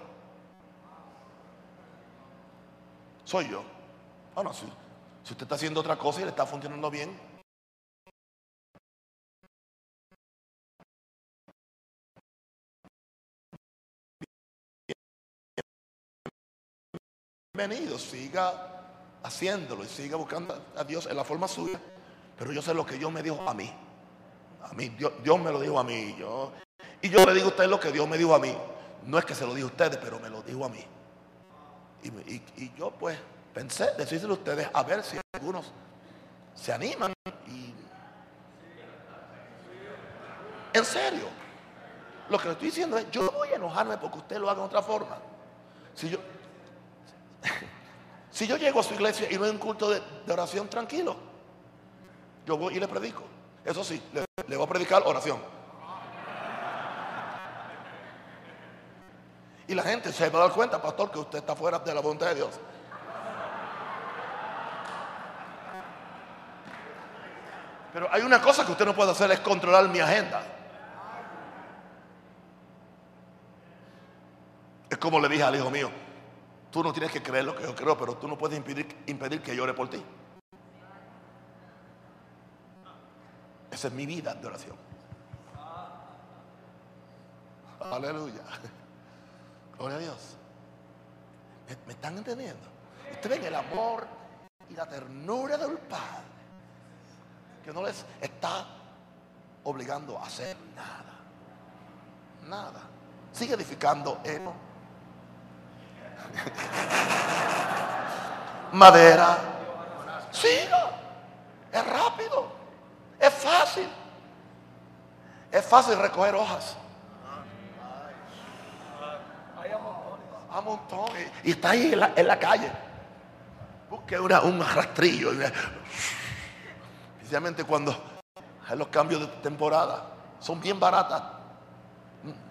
Soy yo. Bueno, si, si usted está haciendo otra cosa y le está funcionando bien, bienvenido, siga haciéndolo y siga buscando a Dios en la forma suya. Pero yo sé lo que Dios me dijo a mí. A mí, Dios, me lo dijo a mí. Yo, y yo le digo a usted lo que Dios me dijo a mí. No es que se lo dijo a ustedes, pero me lo dijo a mí. y yo pues Pensé decírselo a ustedes a ver si algunos se animan y... En serio. Lo que le estoy diciendo es, yo no voy a enojarme porque usted lo haga de otra forma. Si yo, si yo llego a su iglesia y no hay un culto de, oración tranquilo, yo voy y le predico. Eso sí, le, le voy a predicar oración. Y la gente se va a dar cuenta, pastor, que usted está fuera de la voluntad de Dios. Pero hay una cosa que usted no puede hacer, es controlar mi agenda. Es como le dije al hijo mío, tú no tienes que creer lo que yo creo, pero tú no puedes impedir, impedir que llore por ti. Esa es mi vida de oración. Aleluya. Gloria a Dios. ¿Me, ¿Me, están entendiendo? Usted ven el amor y la ternura del Padre que no les está obligando a hacer nada. Nada. Sigue edificando heno. <laughs> Madera. Siga. Es rápido. Es fácil. Es fácil recoger hojas. A montones. Y está ahí en la, en la calle. Busque una, un rastrillo. Especialmente cuando hay los cambios de temporada. Son bien baratas.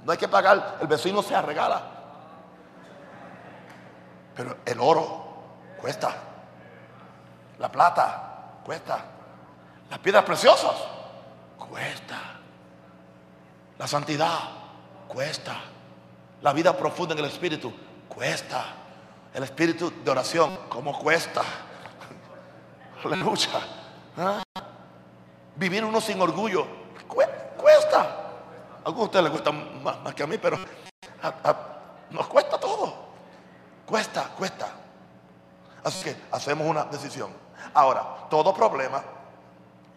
No hay que pagar, el vecino se regala. Pero el oro cuesta. La plata cuesta. Las piedras preciosas cuesta. La santidad cuesta. La vida profunda en el espíritu cuesta. El espíritu de oración, ¿cómo cuesta? <laughs> Aleluya. ¿Ah? Vivir uno sin orgullo cuesta. A ustedes les cuesta más, que a mí, pero nos cuesta todo. Cuesta, cuesta. Así que hacemos una decisión. Ahora, todo problema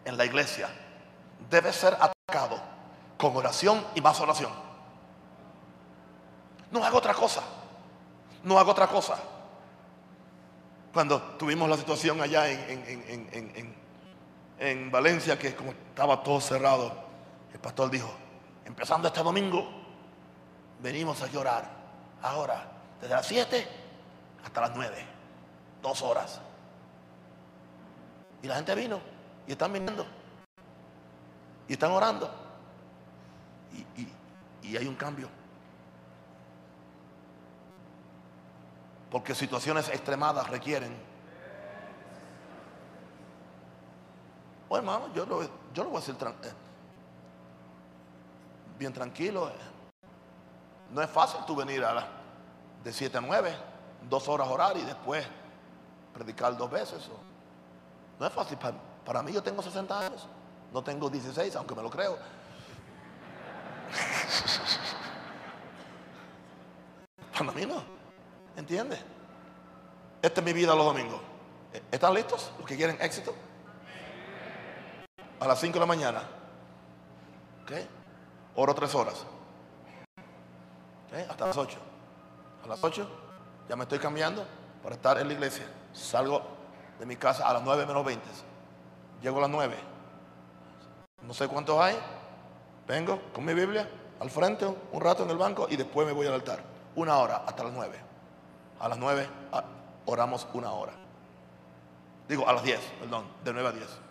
en la iglesia debe ser atacado con oración y más oración. No hago otra cosa. No hago otra cosa. Cuando tuvimos la situación allá en, Valencia, que como estaba todo cerrado, el pastor dijo, empezando este domingo, venimos a llorar. Ahora, desde las 7 hasta las 9, dos horas. Y la gente vino y están viniendo. Y están orando. y hay un cambio. Porque situaciones extremadas requieren. Bueno, hermano, yo lo, yo lo voy a decir eh, bien tranquilo. Eh. No es fácil tú venir a de 7 a 9, dos horas orar y después predicar dos veces. No es fácil. Para, para mí yo tengo 60 años. No tengo 16, aunque me lo creo. <laughs> Para mí no. ¿Entiendes? Esta es mi vida los domingos. ¿Están listos los que quieren éxito? A las 5 de la mañana. ¿Ok? Oro tres horas. ¿Ok? Hasta las 8. A las 8 ya me estoy cambiando para estar en la iglesia. Salgo de mi casa a las 9 menos 20. Llego a las 9. No sé cuántos hay. Vengo con mi Biblia al frente un rato en el banco y después me voy al altar. Una hora hasta las 9. A las 9 oramos una hora. Digo, a las 10, perdón, de 9 a 10.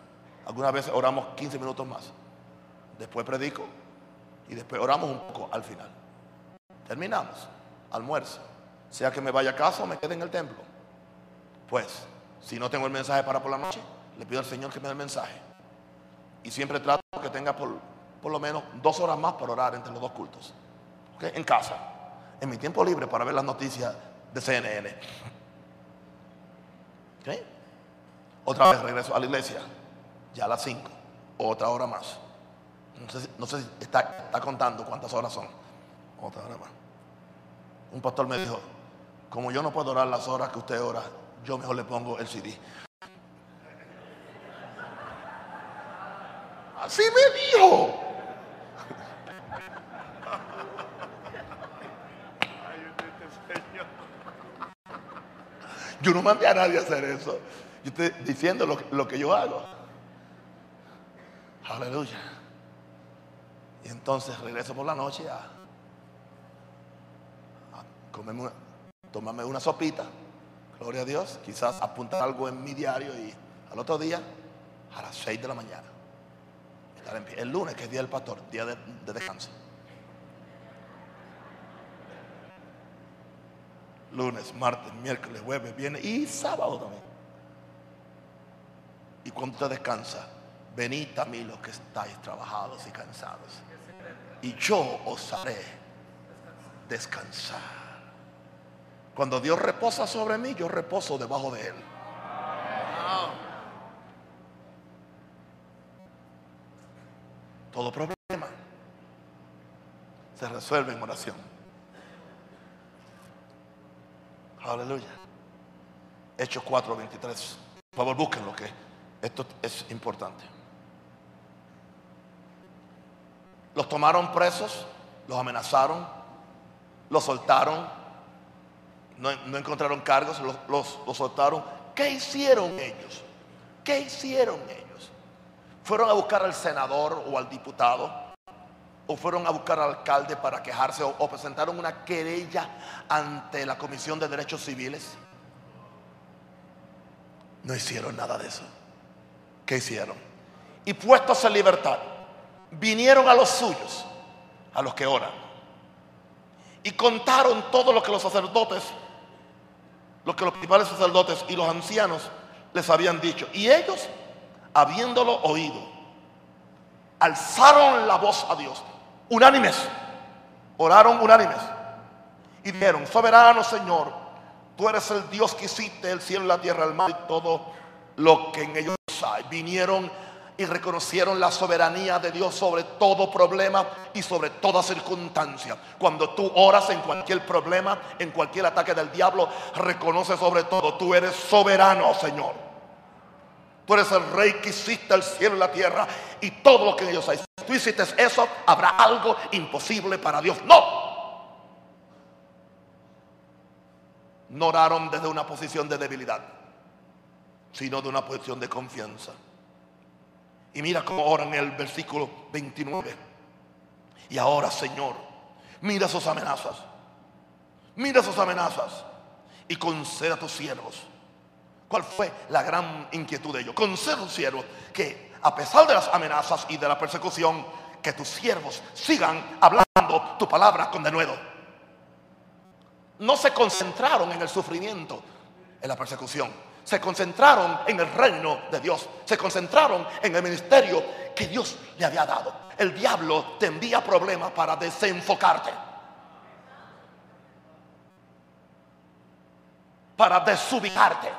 Algunas veces oramos 15 minutos más. Después predico y después oramos un poco al final. Terminamos, almuerzo. Sea que me vaya a casa o me quede en el templo. Pues, si no tengo el mensaje para por la noche, le pido al Señor que me dé el mensaje. Y siempre trato que tenga por, por lo menos dos horas más para orar entre los dos cultos. En casa, en mi tiempo libre para ver las noticias de CNN. Otra vez regreso a la iglesia, ya a las 5, otra hora más. No sé, si está, está contando cuántas horas son. Otra hora más. Un pastor me dijo, como yo no puedo orar las horas que usted ora, yo mejor le pongo el CD. Así me dijo. Yo no mandé a nadie a hacer eso. Yo estoy diciendo lo, que yo hago. Aleluya. Y entonces regreso por la noche a, tomarme una sopita. Gloria a Dios. Quizás apuntar algo en mi diario y al otro día a las 6 de la mañana. Estar en pie. El lunes, que es día del pastor, día de descanso. lunes, martes, miércoles, jueves, viernes y sábado también. Y cuando usted descansa, venid a mí los que estáis trabajados y cansados. Y yo os haré descansar. Cuando Dios reposa sobre mí, yo reposo debajo de Él. Todo problema se resuelve en oración. Aleluya. Hechos 4, 23. Por favor, búsquenlo que esto es importante. Los tomaron presos, los amenazaron, los soltaron, no, encontraron cargos, los, los soltaron. ¿Qué hicieron ellos? ¿Qué hicieron ellos? ¿Fueron a buscar al senador o al diputado? o fueron a buscar al alcalde para quejarse o, presentaron una querella ante la Comisión de Derechos Civiles. No hicieron nada de eso. ¿Qué hicieron? Y puestos en libertad, vinieron a los suyos, a los que oran, y contaron todo lo que los sacerdotes, lo que los principales sacerdotes y los ancianos les habían dicho. Y ellos, habiéndolo oído, alzaron la voz a Dios unánimes, oraron unánimes y dijeron, soberano Señor, tú eres el Dios que hiciste el cielo, la tierra, el mar y todo lo que en ellos hay. Vinieron y reconocieron la soberanía de Dios sobre todo problema y sobre toda circunstancia. Cuando tú oras en cualquier problema, en cualquier ataque del diablo, reconoce sobre todo, tú eres soberano, Señor. Tú eres el rey que hiciste el cielo y la tierra y todo lo que ellos hay. Si tú hiciste eso, habrá algo imposible para Dios. No. no oraron desde una posición de debilidad, sino de una posición de confianza. Y mira cómo oran en el versículo 29. Y ahora, Señor, mira sus amenazas. Mira sus amenazas y conceda a tus siervos. ¿Cuál fue la gran inquietud de ellos? Conceda a tus siervos que a pesar de las amenazas y de la persecución, que tus siervos sigan hablando tu palabra con denuedo. No se concentraron en el sufrimiento, en la persecución. Se concentraron en el reino de Dios. Se concentraron en el ministerio que Dios le había dado. El diablo te envía problemas para desenfocarte. Para desubicarte.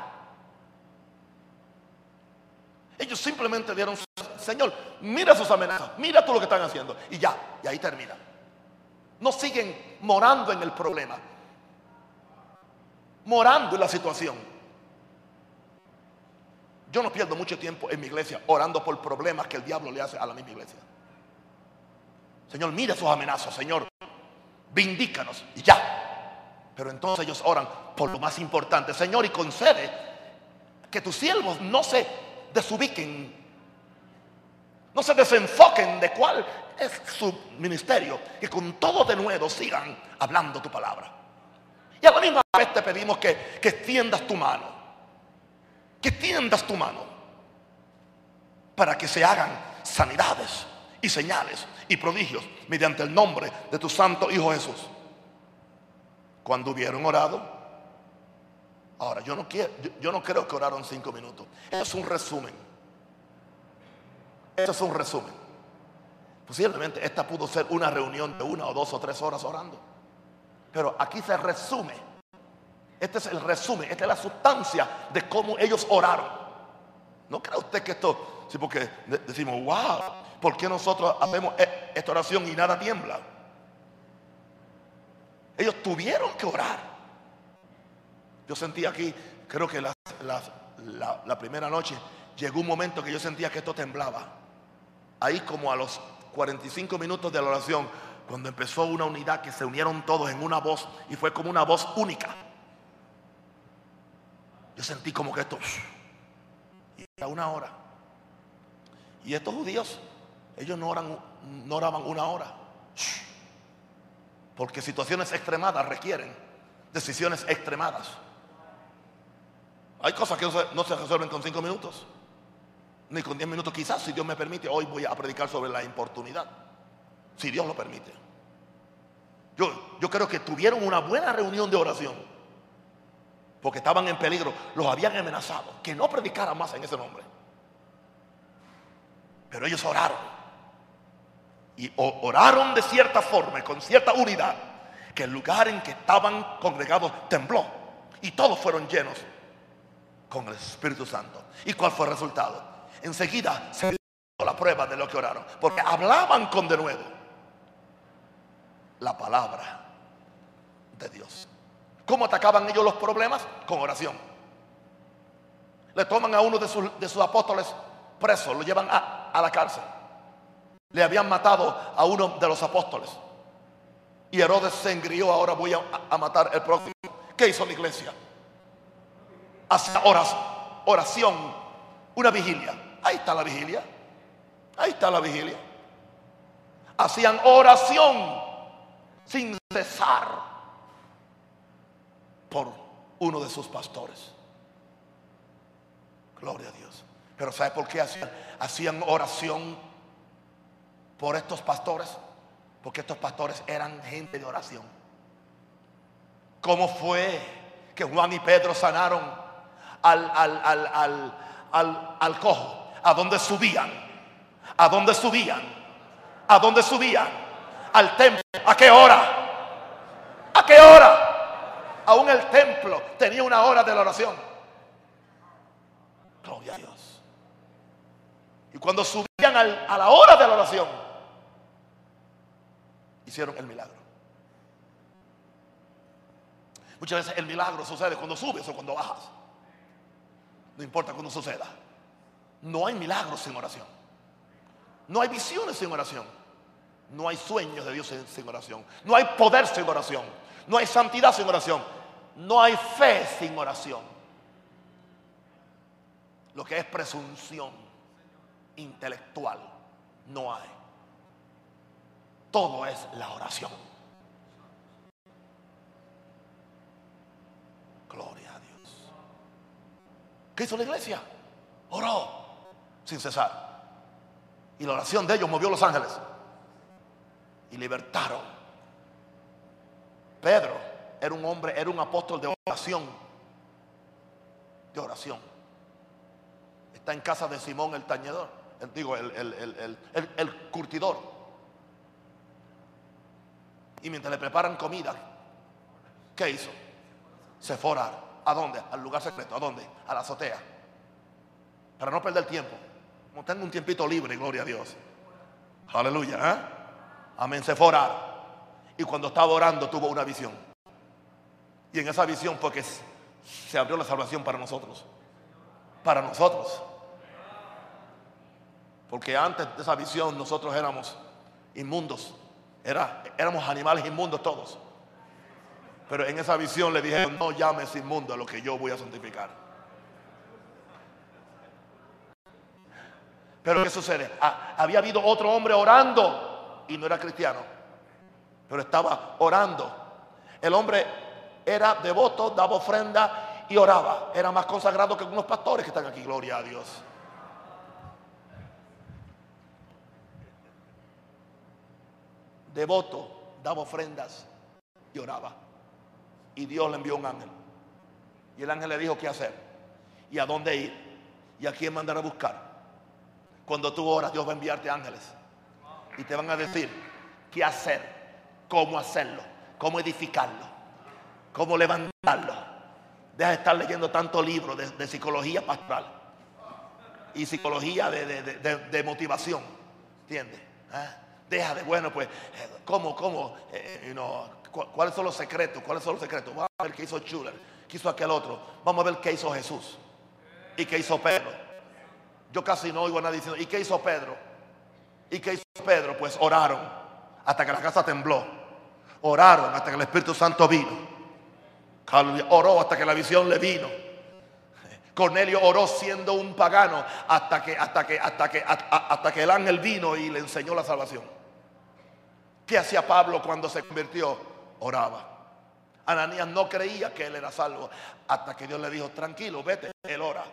Ellos simplemente dieron, Señor, mira sus amenazas, mira tú lo que están haciendo. Y ya, y ahí termina. No siguen morando en el problema, morando en la situación. Yo no pierdo mucho tiempo en mi iglesia orando por problemas que el diablo le hace a la misma iglesia. Señor, mira sus amenazas, Señor, vindícanos y ya. Pero entonces ellos oran por lo más importante, Señor, y concede que tus siervos no se desubiquen, no se desenfoquen de cuál es su ministerio, que con todo de nuevo sigan hablando tu palabra. Y a la misma vez te pedimos que, que extiendas tu mano, que extiendas tu mano para que se hagan sanidades y señales y prodigios mediante el nombre de tu santo Hijo Jesús. Cuando hubieron orado, Ahora, yo no, quiero, yo, no creo que oraron cinco minutos. Eso es un resumen. Eso es un resumen. Posiblemente esta pudo ser una reunión de una o dos o tres horas orando. Pero aquí se resume. Este es el resumen, esta es la sustancia de cómo ellos oraron. ¿No cree usted que esto, sí, porque decimos, wow, ¿por qué nosotros hacemos e, esta oración y nada tiembla? Ellos tuvieron que orar. Yo sentía aquí, creo que la, primera noche llegó un momento que yo sentía que esto temblaba. Ahí como a los 45 minutos de la oración, cuando empezó una unidad que se unieron todos en una voz y fue como una voz única. Yo sentí como que esto, y era una hora. Y estos judíos, ellos no, oran, no oraban una hora. Porque situaciones extremadas requieren decisiones extremadas. Hay cosas que no se, resuelven con cinco minutos, ni con diez minutos. Quizás, si Dios me permite, hoy voy a predicar sobre la importunidad. Si Dios lo permite. Yo, yo creo que tuvieron una buena reunión de oración. Porque estaban en peligro. Los habían amenazado. Que no predicaran más en ese nombre. Pero ellos oraron. Y oraron de cierta forma, con cierta unidad, que el lugar en que estaban congregados tembló. Y todos fueron llenos con el Espíritu Santo. ¿Y cuál fue el resultado? Enseguida se dio la prueba de lo que oraron. Porque hablaban con de nuevo la palabra de Dios. ¿Cómo atacaban ellos los problemas? Con oración. Le toman a uno de sus, de sus apóstoles preso, lo llevan a, a la cárcel. Le habían matado a uno de los apóstoles. Y Herodes se engrió, ahora voy a, a matar el próximo. ¿Qué hizo la iglesia? hacia oración, una vigilia. Ahí está la vigilia. Ahí está la vigilia. Hacían oración sin cesar por uno de sus pastores. Gloria a Dios. Pero ¿sabe por qué hacían, hacían oración por estos pastores? Porque estos pastores eran gente de oración. ¿Cómo fue que Juan y Pedro sanaron al, al, al, al, cojo. ¿A dónde subían? ¿A dónde subían? ¿A dónde subían? Al templo. ¿A qué hora? ¿A qué hora? Aún el templo tenía una hora de la oración. Gloria a Dios. Y cuando subían a la hora de la oración, hicieron el milagro. Muchas veces el milagro sucede cuando subes o cuando bajas. No importa cuando suceda. No hay milagros sin oración. No hay visiones sin oración. No hay sueños de Dios sin oración. No hay poder sin oración. No hay santidad sin oración. No hay fe sin oración. Lo que es presunción intelectual, no hay. Todo es la oración. Gloria a Dios. ¿Qué hizo la iglesia? Oró sin cesar. Y la oración de ellos movió los ángeles. Y libertaron. Pedro era un hombre, era un apóstol de oración. De oración. Está en casa de Simón el tañedor. Digo, el, el curtidor. Y mientras le preparan comida, ¿qué hizo? Se fue. ¿A dónde? Al lugar secreto. ¿A dónde? A la azotea. Para no perder tiempo. Como tengo un tiempito libre, gloria a Dios. Aleluya. ¿eh? Amén. Se fue a orar. Y cuando estaba orando tuvo una visión. Y en esa visión fue que se abrió la salvación para nosotros. Para nosotros. Porque antes de esa visión nosotros éramos inmundos. Era, éramos animales inmundos todos. Pero en esa visión le dijeron, no llames inmundo a lo que yo voy a santificar. Pero ¿qué sucede? Ah, había habido otro hombre orando y no era cristiano, pero estaba orando. El hombre era devoto, daba ofrenda y oraba. Era más consagrado que algunos pastores que están aquí, gloria a Dios. Devoto, daba ofrendas y oraba. Y Dios le envió un ángel. Y el ángel le dijo qué hacer y a dónde ir y a quién mandar a buscar. Cuando tú oras, Dios va a enviarte ángeles. Y te van a decir qué hacer, cómo hacerlo, cómo edificarlo, cómo levantarlo. Deja de estar leyendo tanto libro de, psicología pastoral y psicología de, motivación. ¿Entiendes? ¿Ah? Deja de, bueno, pues, eh, ¿cómo, cómo? Eh, ¿Cuáles son los secretos? ¿Cuáles son los secretos? Vamos a ver qué hizo Schuller, qué hizo aquel otro. Vamos a ver qué hizo Jesús y qué hizo Pedro yo casi no oigo a nadie diciendo, ¿y qué hizo Pedro? ¿Y qué hizo Pedro? Pues oraron hasta que la casa tembló. Oraron hasta que el Espíritu Santo vino. Oró hasta que la visión le vino. Cornelio oró siendo un pagano hasta que, hasta que, hasta que, hasta que el ángel vino y le enseñó la salvación. ¿Qué hacía Pablo cuando se convirtió? Oraba. Ananías no creía que él era salvo hasta que Dios le dijo, tranquilo, vete, él ora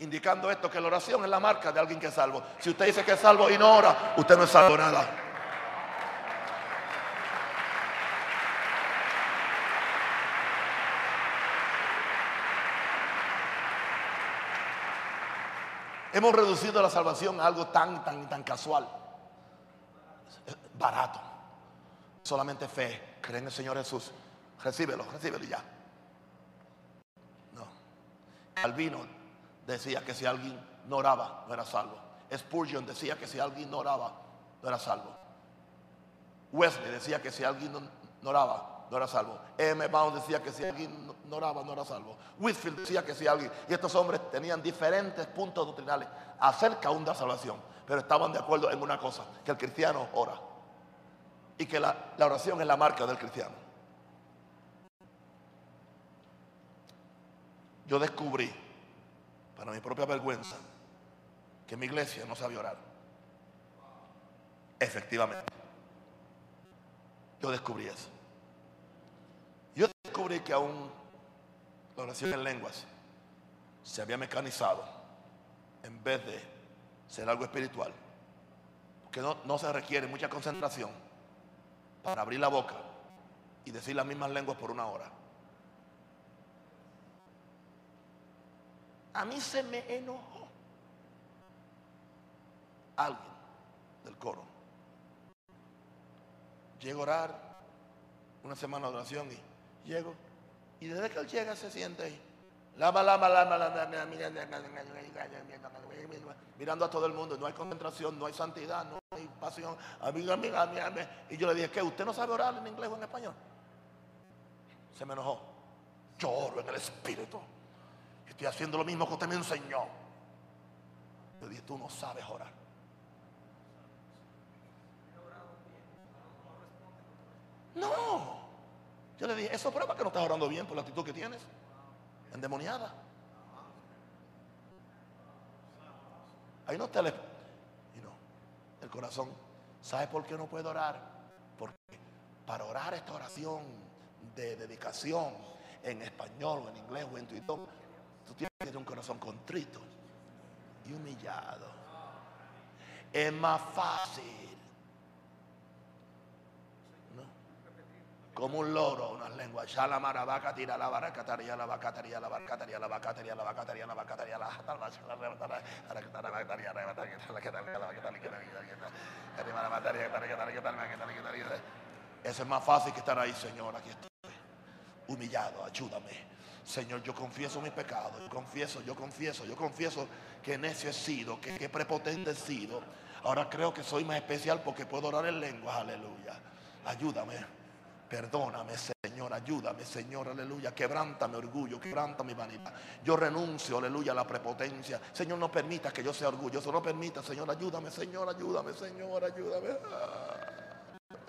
indicando esto, que la oración es la marca de alguien que es salvo. Si usted dice que es salvo y no ora, usted no es salvo nada. Hemos reducido la salvación a algo tan, tan, tan casual, barato. Solamente fe, cree en el Señor Jesús. Recíbelo, recíbelo ya. No. Calvino decía que si alguien no oraba, no era salvo. Spurgeon decía que si alguien no oraba, no era salvo. Wesley decía que si alguien no, oraba, no era salvo. M. Bound decía que si alguien no oraba, no era salvo. Whitfield decía que si alguien... Y estos hombres tenían diferentes puntos doctrinales acerca aún de la salvación. Pero estaban de acuerdo en una cosa, que el cristiano ora. Y que la, la oración es la marca del cristiano. Yo descubrí para mi propia vergüenza, que mi iglesia no sabe orar. Efectivamente. Yo descubrí eso. Descubrí que aún la oración en lenguas se había mecanizado en vez de ser algo espiritual. Que no, no se requiere mucha concentración para abrir la boca y decir las mismas lenguas por una hora. A mí se me enojó alguien del coro. Llego a orar una semana de oración y llego. Y desde que él llega se siente ahí. Lama, lama, lama, lama, mirando a todo el mundo. No hay concentración, no hay santidad, no hay pasión. Amiga, amiga, amiga. Y yo le dije, ¿qué? ¿Usted no sabe orar en inglés o en español? Se me enojó. Lloro en el espíritu. Estoy haciendo lo mismo que usted me enseñó. Yo dije, tú no sabes orar. No. Yo le dije, eso prueba que no estás orando bien por la actitud que tienes. Endemoniada. Ahí no está el, el corazón. ¿Sabe por qué no puede orar? Porque para orar esta oración de dedicación en español o en inglés o en tu idioma, tú tienes que tener un corazón contrito y humillado. Es más fácil como un loro, unas lenguas. la marabaca, tira la la la la la la la Eso es más fácil que estar ahí, Señor. Aquí estoy. Humillado, ayúdame. Señor, yo confieso mis pecados. Yo confieso, yo confieso, yo confieso que necio he sido, que, que prepotente he sido. Ahora creo que soy más especial porque puedo orar en lenguas. Aleluya. Ayúdame. Perdóname, Señor, ayúdame, Señor, aleluya. Quebranta mi orgullo, quebranta mi vanidad. Yo renuncio, aleluya, a la prepotencia. Señor, no permita que yo sea orgulloso. No permita, Señor, ayúdame, Señor, ayúdame, Señor, ayúdame.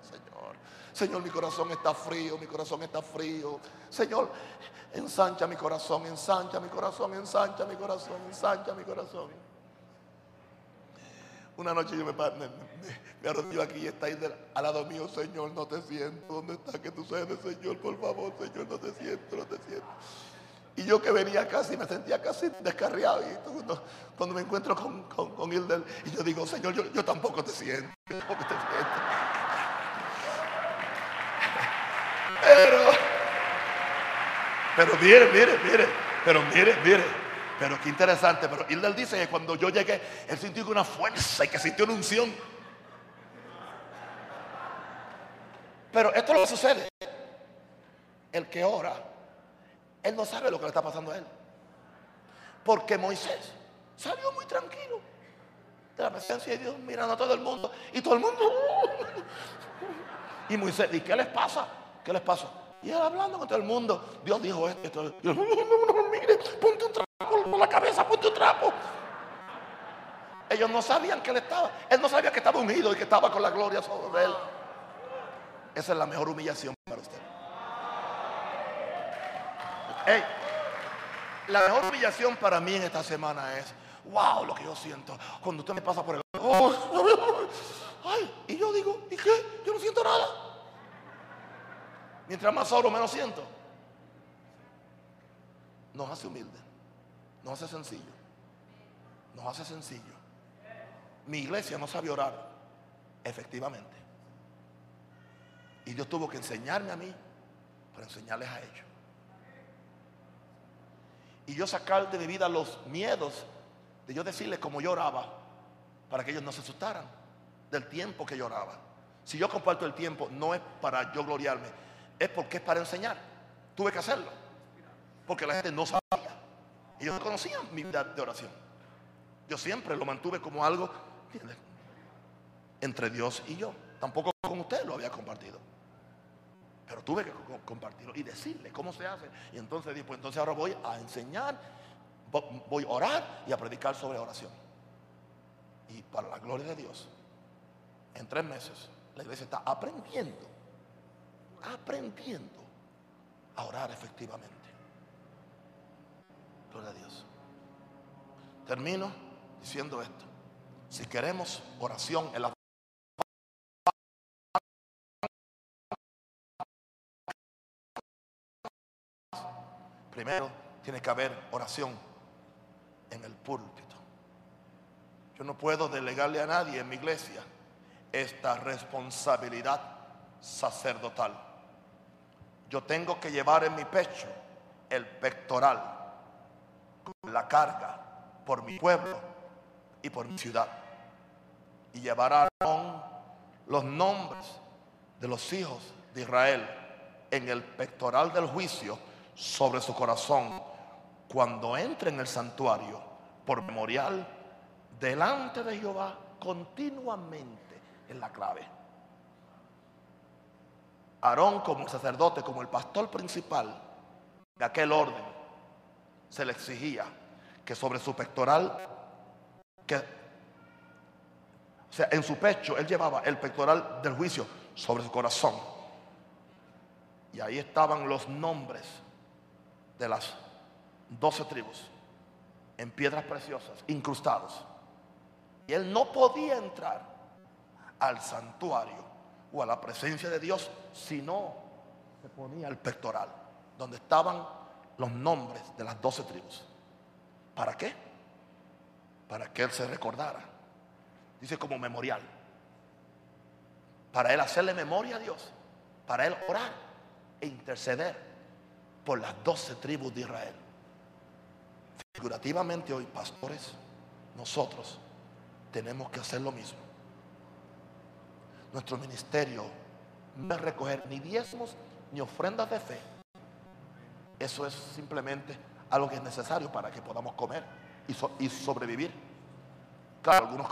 Señor, Señor, mi corazón está frío, mi corazón está frío. Señor, ensancha mi corazón, ensancha mi corazón, ensancha mi corazón, ensancha mi corazón. Una noche yo me, me, me arrodillo aquí y está ahí al lado mío, Señor, no te siento. ¿Dónde está que tú cedes, Señor? Por favor, Señor, no te siento, no te siento. Y yo que venía casi, me sentía casi descarriado. Y cuando, cuando me encuentro con, con, Hilder, y yo digo, Señor, yo, yo tampoco te siento. Yo tampoco te siento. Pero, pero mire, mire, mire, pero mire, mire. Pero qué interesante. Pero Hildel dice que cuando yo llegué, él sintió una fuerza y que sintió una unción. Pero esto lo que sucede. El que ora, él no sabe lo que le está pasando a él. Porque Moisés salió muy tranquilo de la presencia de Dios, mirando a todo el mundo. Y todo el mundo. <laughs> Y Moisés, ¿y qué les pasa? ¿Qué les pasa? Y él hablando con todo el mundo. Dios dijo esto. no, no, no, mire, ponte un por la cabeza, ponte un trapo. Ellos no sabían que él estaba. Él no sabía que estaba unido y que estaba con la gloria sobre él. Esa es la mejor humillación para usted. la mejor humillación para mí en esta semana es, wow, lo que yo siento. Cuando usted me pasa por el... <laughs> ay, y yo digo, ¿y qué? Yo no siento nada. Mientras más oro, menos siento. Nos hace humilde. Nos hace sencillo. Nos hace sencillo. Mi iglesia no sabe orar, efectivamente. Y Dios tuvo que enseñarme a mí para enseñarles a ellos. Y yo sacar de mi vida los miedos de yo decirles cómo yo oraba para que ellos no se asustaran del tiempo que yo. Si yo comparto el tiempo, no es para yo gloriarme, es porque es para enseñar. Tuve que hacerlo. Porque la gente no sabía. Ellos no conocían mi vida de oración. Yo siempre lo mantuve como algo entre Dios y yo. Tampoco con usted lo había compartido. Pero tuve que compartirlo y decirle cómo se hace. Y entonces dije, pues entonces ahora voy a enseñar, voy a orar y a predicar sobre oración. Y para la gloria de Dios, en tres meses la iglesia está aprendiendo, aprendiendo a orar efectivamente. Gloria a Dios. Termino diciendo esto. Si queremos oración en la Primero tiene que haber oración en el púlpito. Yo no puedo delegarle a nadie en mi iglesia esta responsabilidad sacerdotal. Yo tengo que llevar en mi pecho el pectoral la carga por mi pueblo y por mi ciudad. Y llevarán los nombres de los hijos de Israel en el pectoral del juicio sobre su corazón cuando entre en el santuario por memorial delante de Jehová continuamente en la clave. Aarón como sacerdote, como el pastor principal de aquel orden, se le exigía que sobre su pectoral, que, o sea, en su pecho, él llevaba el pectoral del juicio sobre su corazón. Y ahí estaban los nombres de las doce tribus en piedras preciosas, incrustados. Y él no podía entrar al santuario o a la presencia de Dios si no se ponía el pectoral, donde estaban los nombres de las doce tribus. ¿Para qué? Para que él se recordara. Dice como memorial. Para él hacerle memoria a Dios. Para él orar e interceder por las doce tribus de Israel. Figurativamente hoy, pastores, nosotros tenemos que hacer lo mismo. Nuestro ministerio no es recoger ni diezmos ni ofrendas de fe. Eso es simplemente algo que es necesario para que podamos comer y, sobrevivir. Claro, algunos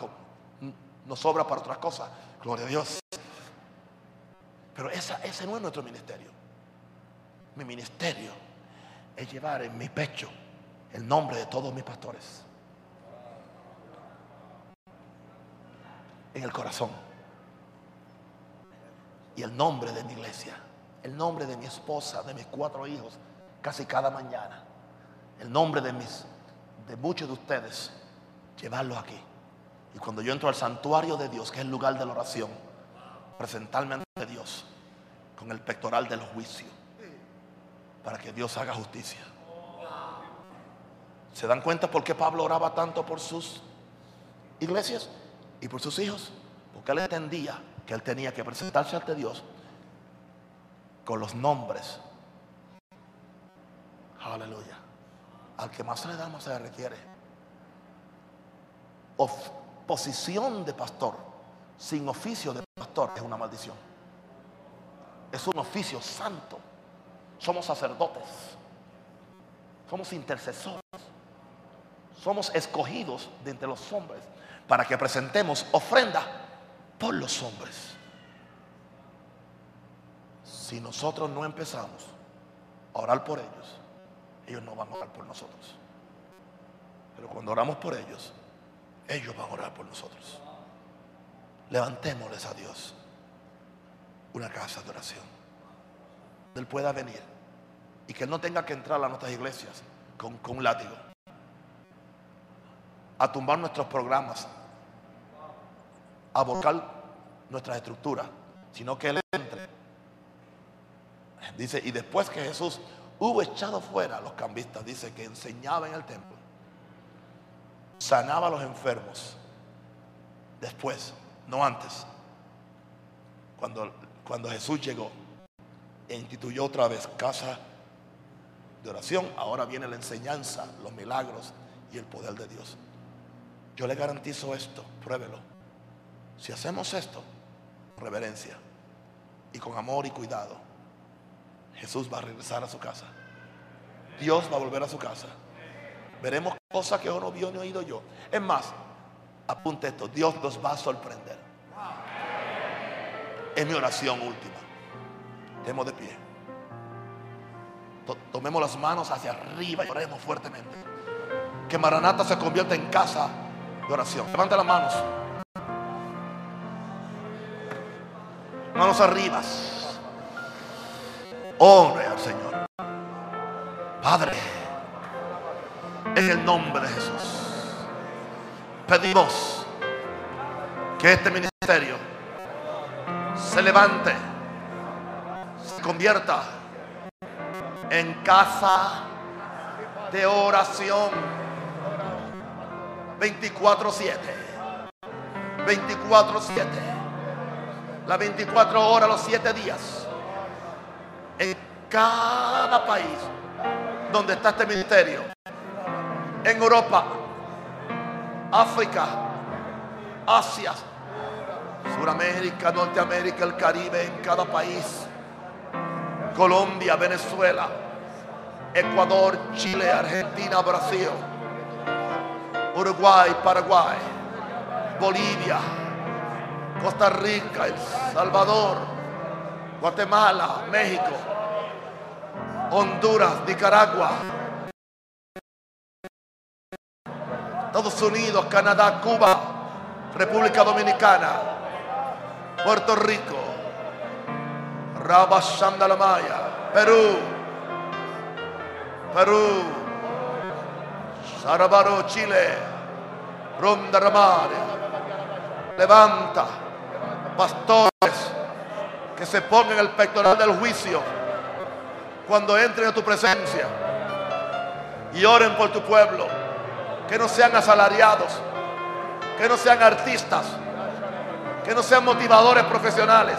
nos sobra para otras cosas. Gloria a Dios. Pero esa, ese no es nuestro ministerio. Mi ministerio es llevar en mi pecho el nombre de todos mis pastores. En el corazón. Y el nombre de mi iglesia. El nombre de mi esposa, de mis cuatro hijos, casi cada mañana. El nombre de mis, de muchos de ustedes, llevarlo aquí. Y cuando yo entro al santuario de Dios, que es el lugar de la oración, presentarme ante Dios con el pectoral del juicio, para que Dios haga justicia. ¿Se dan cuenta por qué Pablo oraba tanto por sus iglesias y por sus hijos? Porque él entendía que él tenía que presentarse ante Dios con los nombres. Aleluya. Al que más le damos se le requiere. posición de pastor sin oficio de pastor es una maldición. Es un oficio santo. Somos sacerdotes. Somos intercesores somos escogidos de entre los hombres para que presentemos ofrenda por los hombres. Si nosotros no empezamos a orar por ellos, ellos no van a orar por nosotros. Pero cuando oramos por ellos, ellos van a orar por nosotros. Levantémosles a Dios una casa de oración. Él pueda venir y que Él no tenga que entrar a nuestras iglesias con, con un látigo a tumbar nuestros programas, a volcar nuestras estructuras, sino que Él entre. Dice, y después que Jesús hubo echado fuera a los cambistas, dice que enseñaba en el templo, sanaba a los enfermos. Después, no antes, cuando, cuando Jesús llegó e instituyó otra vez casa de oración, ahora viene la enseñanza, los milagros y el poder de Dios. Yo le garantizo esto, pruébelo. Si hacemos esto, reverencia y con amor y cuidado, Jesús va a regresar a su casa. Dios va a volver a su casa. Veremos cosas que no vio ni oído yo. Es más, apunte esto, Dios nos va a sorprender. Es mi oración última. Estemos de pie. Tomemos las manos hacia arriba y oremos fuertemente. Que Maranata se convierta en casa de oración. Levanta las manos. Manos arriba. Honre al Señor. Padre, en el nombre de Jesús, pedimos que este ministerio se levante, convierta en casa de oración 24-7. 24-7. Las 24 horas, los 7 días. En cada país donde está este ministerio. En Europa, África, Asia, Suramérica, Norteamérica, el Caribe, en cada país. Colombia, Venezuela, Ecuador, Chile, Argentina, Brasil. Uruguay, Paraguay, Bolivia, Costa Rica, El Salvador, Guatemala, México, Honduras, Nicaragua, Estados Unidos, Canadá, Cuba, República Dominicana, Puerto Rico, Rabashandalamaya, Perú, Perú, Sarabaro, Chile, Ronda Ramaria. Levanta pastores que se pongan el pectoral del juicio cuando entren a tu presencia y oren por tu pueblo. Que no sean asalariados, que no sean artistas, que no sean motivadores profesionales,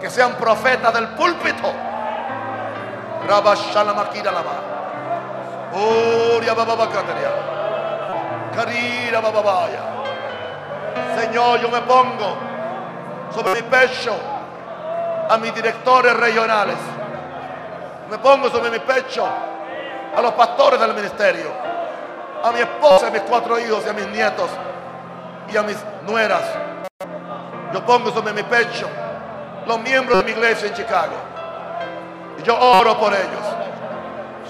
que sean profetas del púlpito. Señor, yo me pongo sobre mi pecho a mis directores regionales. Me pongo sobre mi pecho a los pastores del ministerio, a mi esposa, a mis cuatro hijos y a mis nietos y a mis nueras. Yo pongo sobre mi pecho los miembros de mi iglesia en Chicago. Y yo oro por ellos.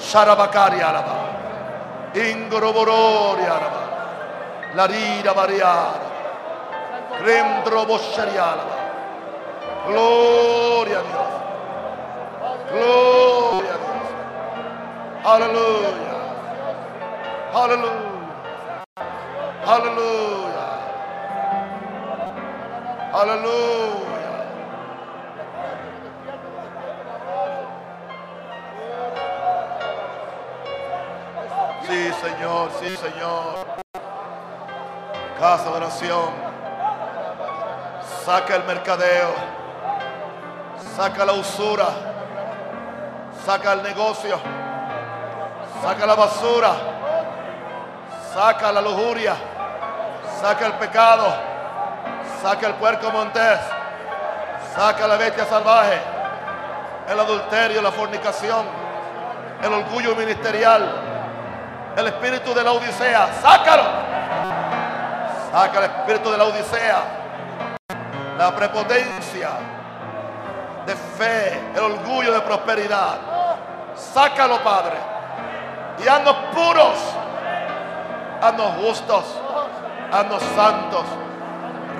Sharabakari alaba. Ingoroborori alaba. Larira variara. Crendro alaba. Gloria a Dios. Gloria a Dios. Aleluya. Aleluya. Aleluya. Aleluya. Sí, Señor, sí, Señor. Casa de oración. Saca el mercadeo. Saca la usura. Saca el negocio. Saca la basura. Saca la lujuria. Saca el pecado. Saca el puerco montés. Saca la bestia salvaje. El adulterio, la fornicación. El orgullo ministerial el espíritu de la Odisea. Sácalo. Saca el espíritu de la Odisea. La prepotencia de fe, el orgullo de prosperidad. Sácalo, Padre. Y haznos puros. Haznos justos. Haznos santos.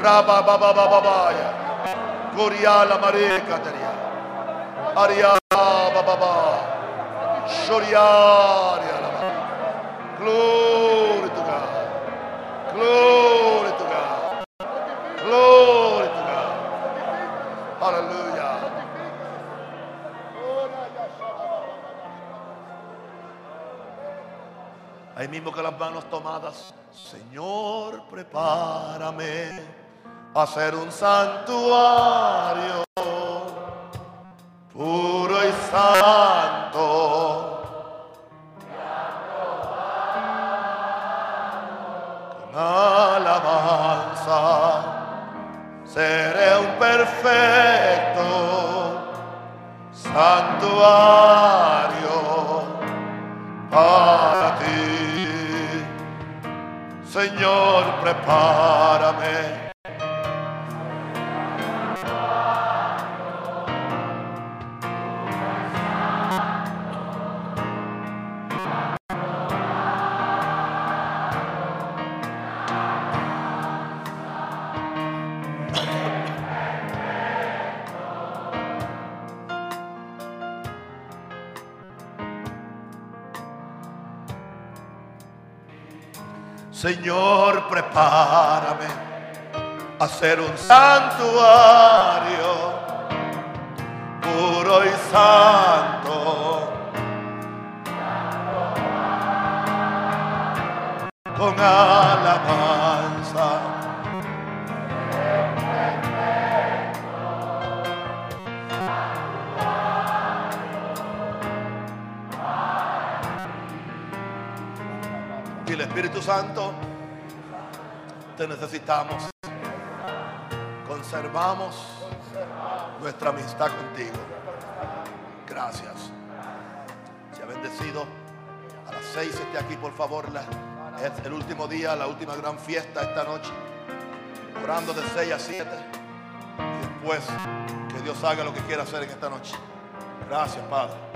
Raba baba baba baya. Curiala marica teria. Aria baba baba. Glory to God. Glory to God. Glory to God. Aleluya. Ahí mismo que las manos tomadas. Señor, prepárame a ser un santuario puro y santo Seré un perfecto santuario para ti. Señor, prepárame Señor, prepárame a ser un santuario puro y santo. Con alabanza. Y el Espíritu Santo, te necesitamos. Conservamos nuestra amistad contigo. Gracias. Se ha bendecido. A las seis esté aquí, por favor. es el último día, la última gran fiesta esta noche. Orando de 6 a 7. Y después que Dios haga lo que quiera hacer en esta noche. Gracias, Padre.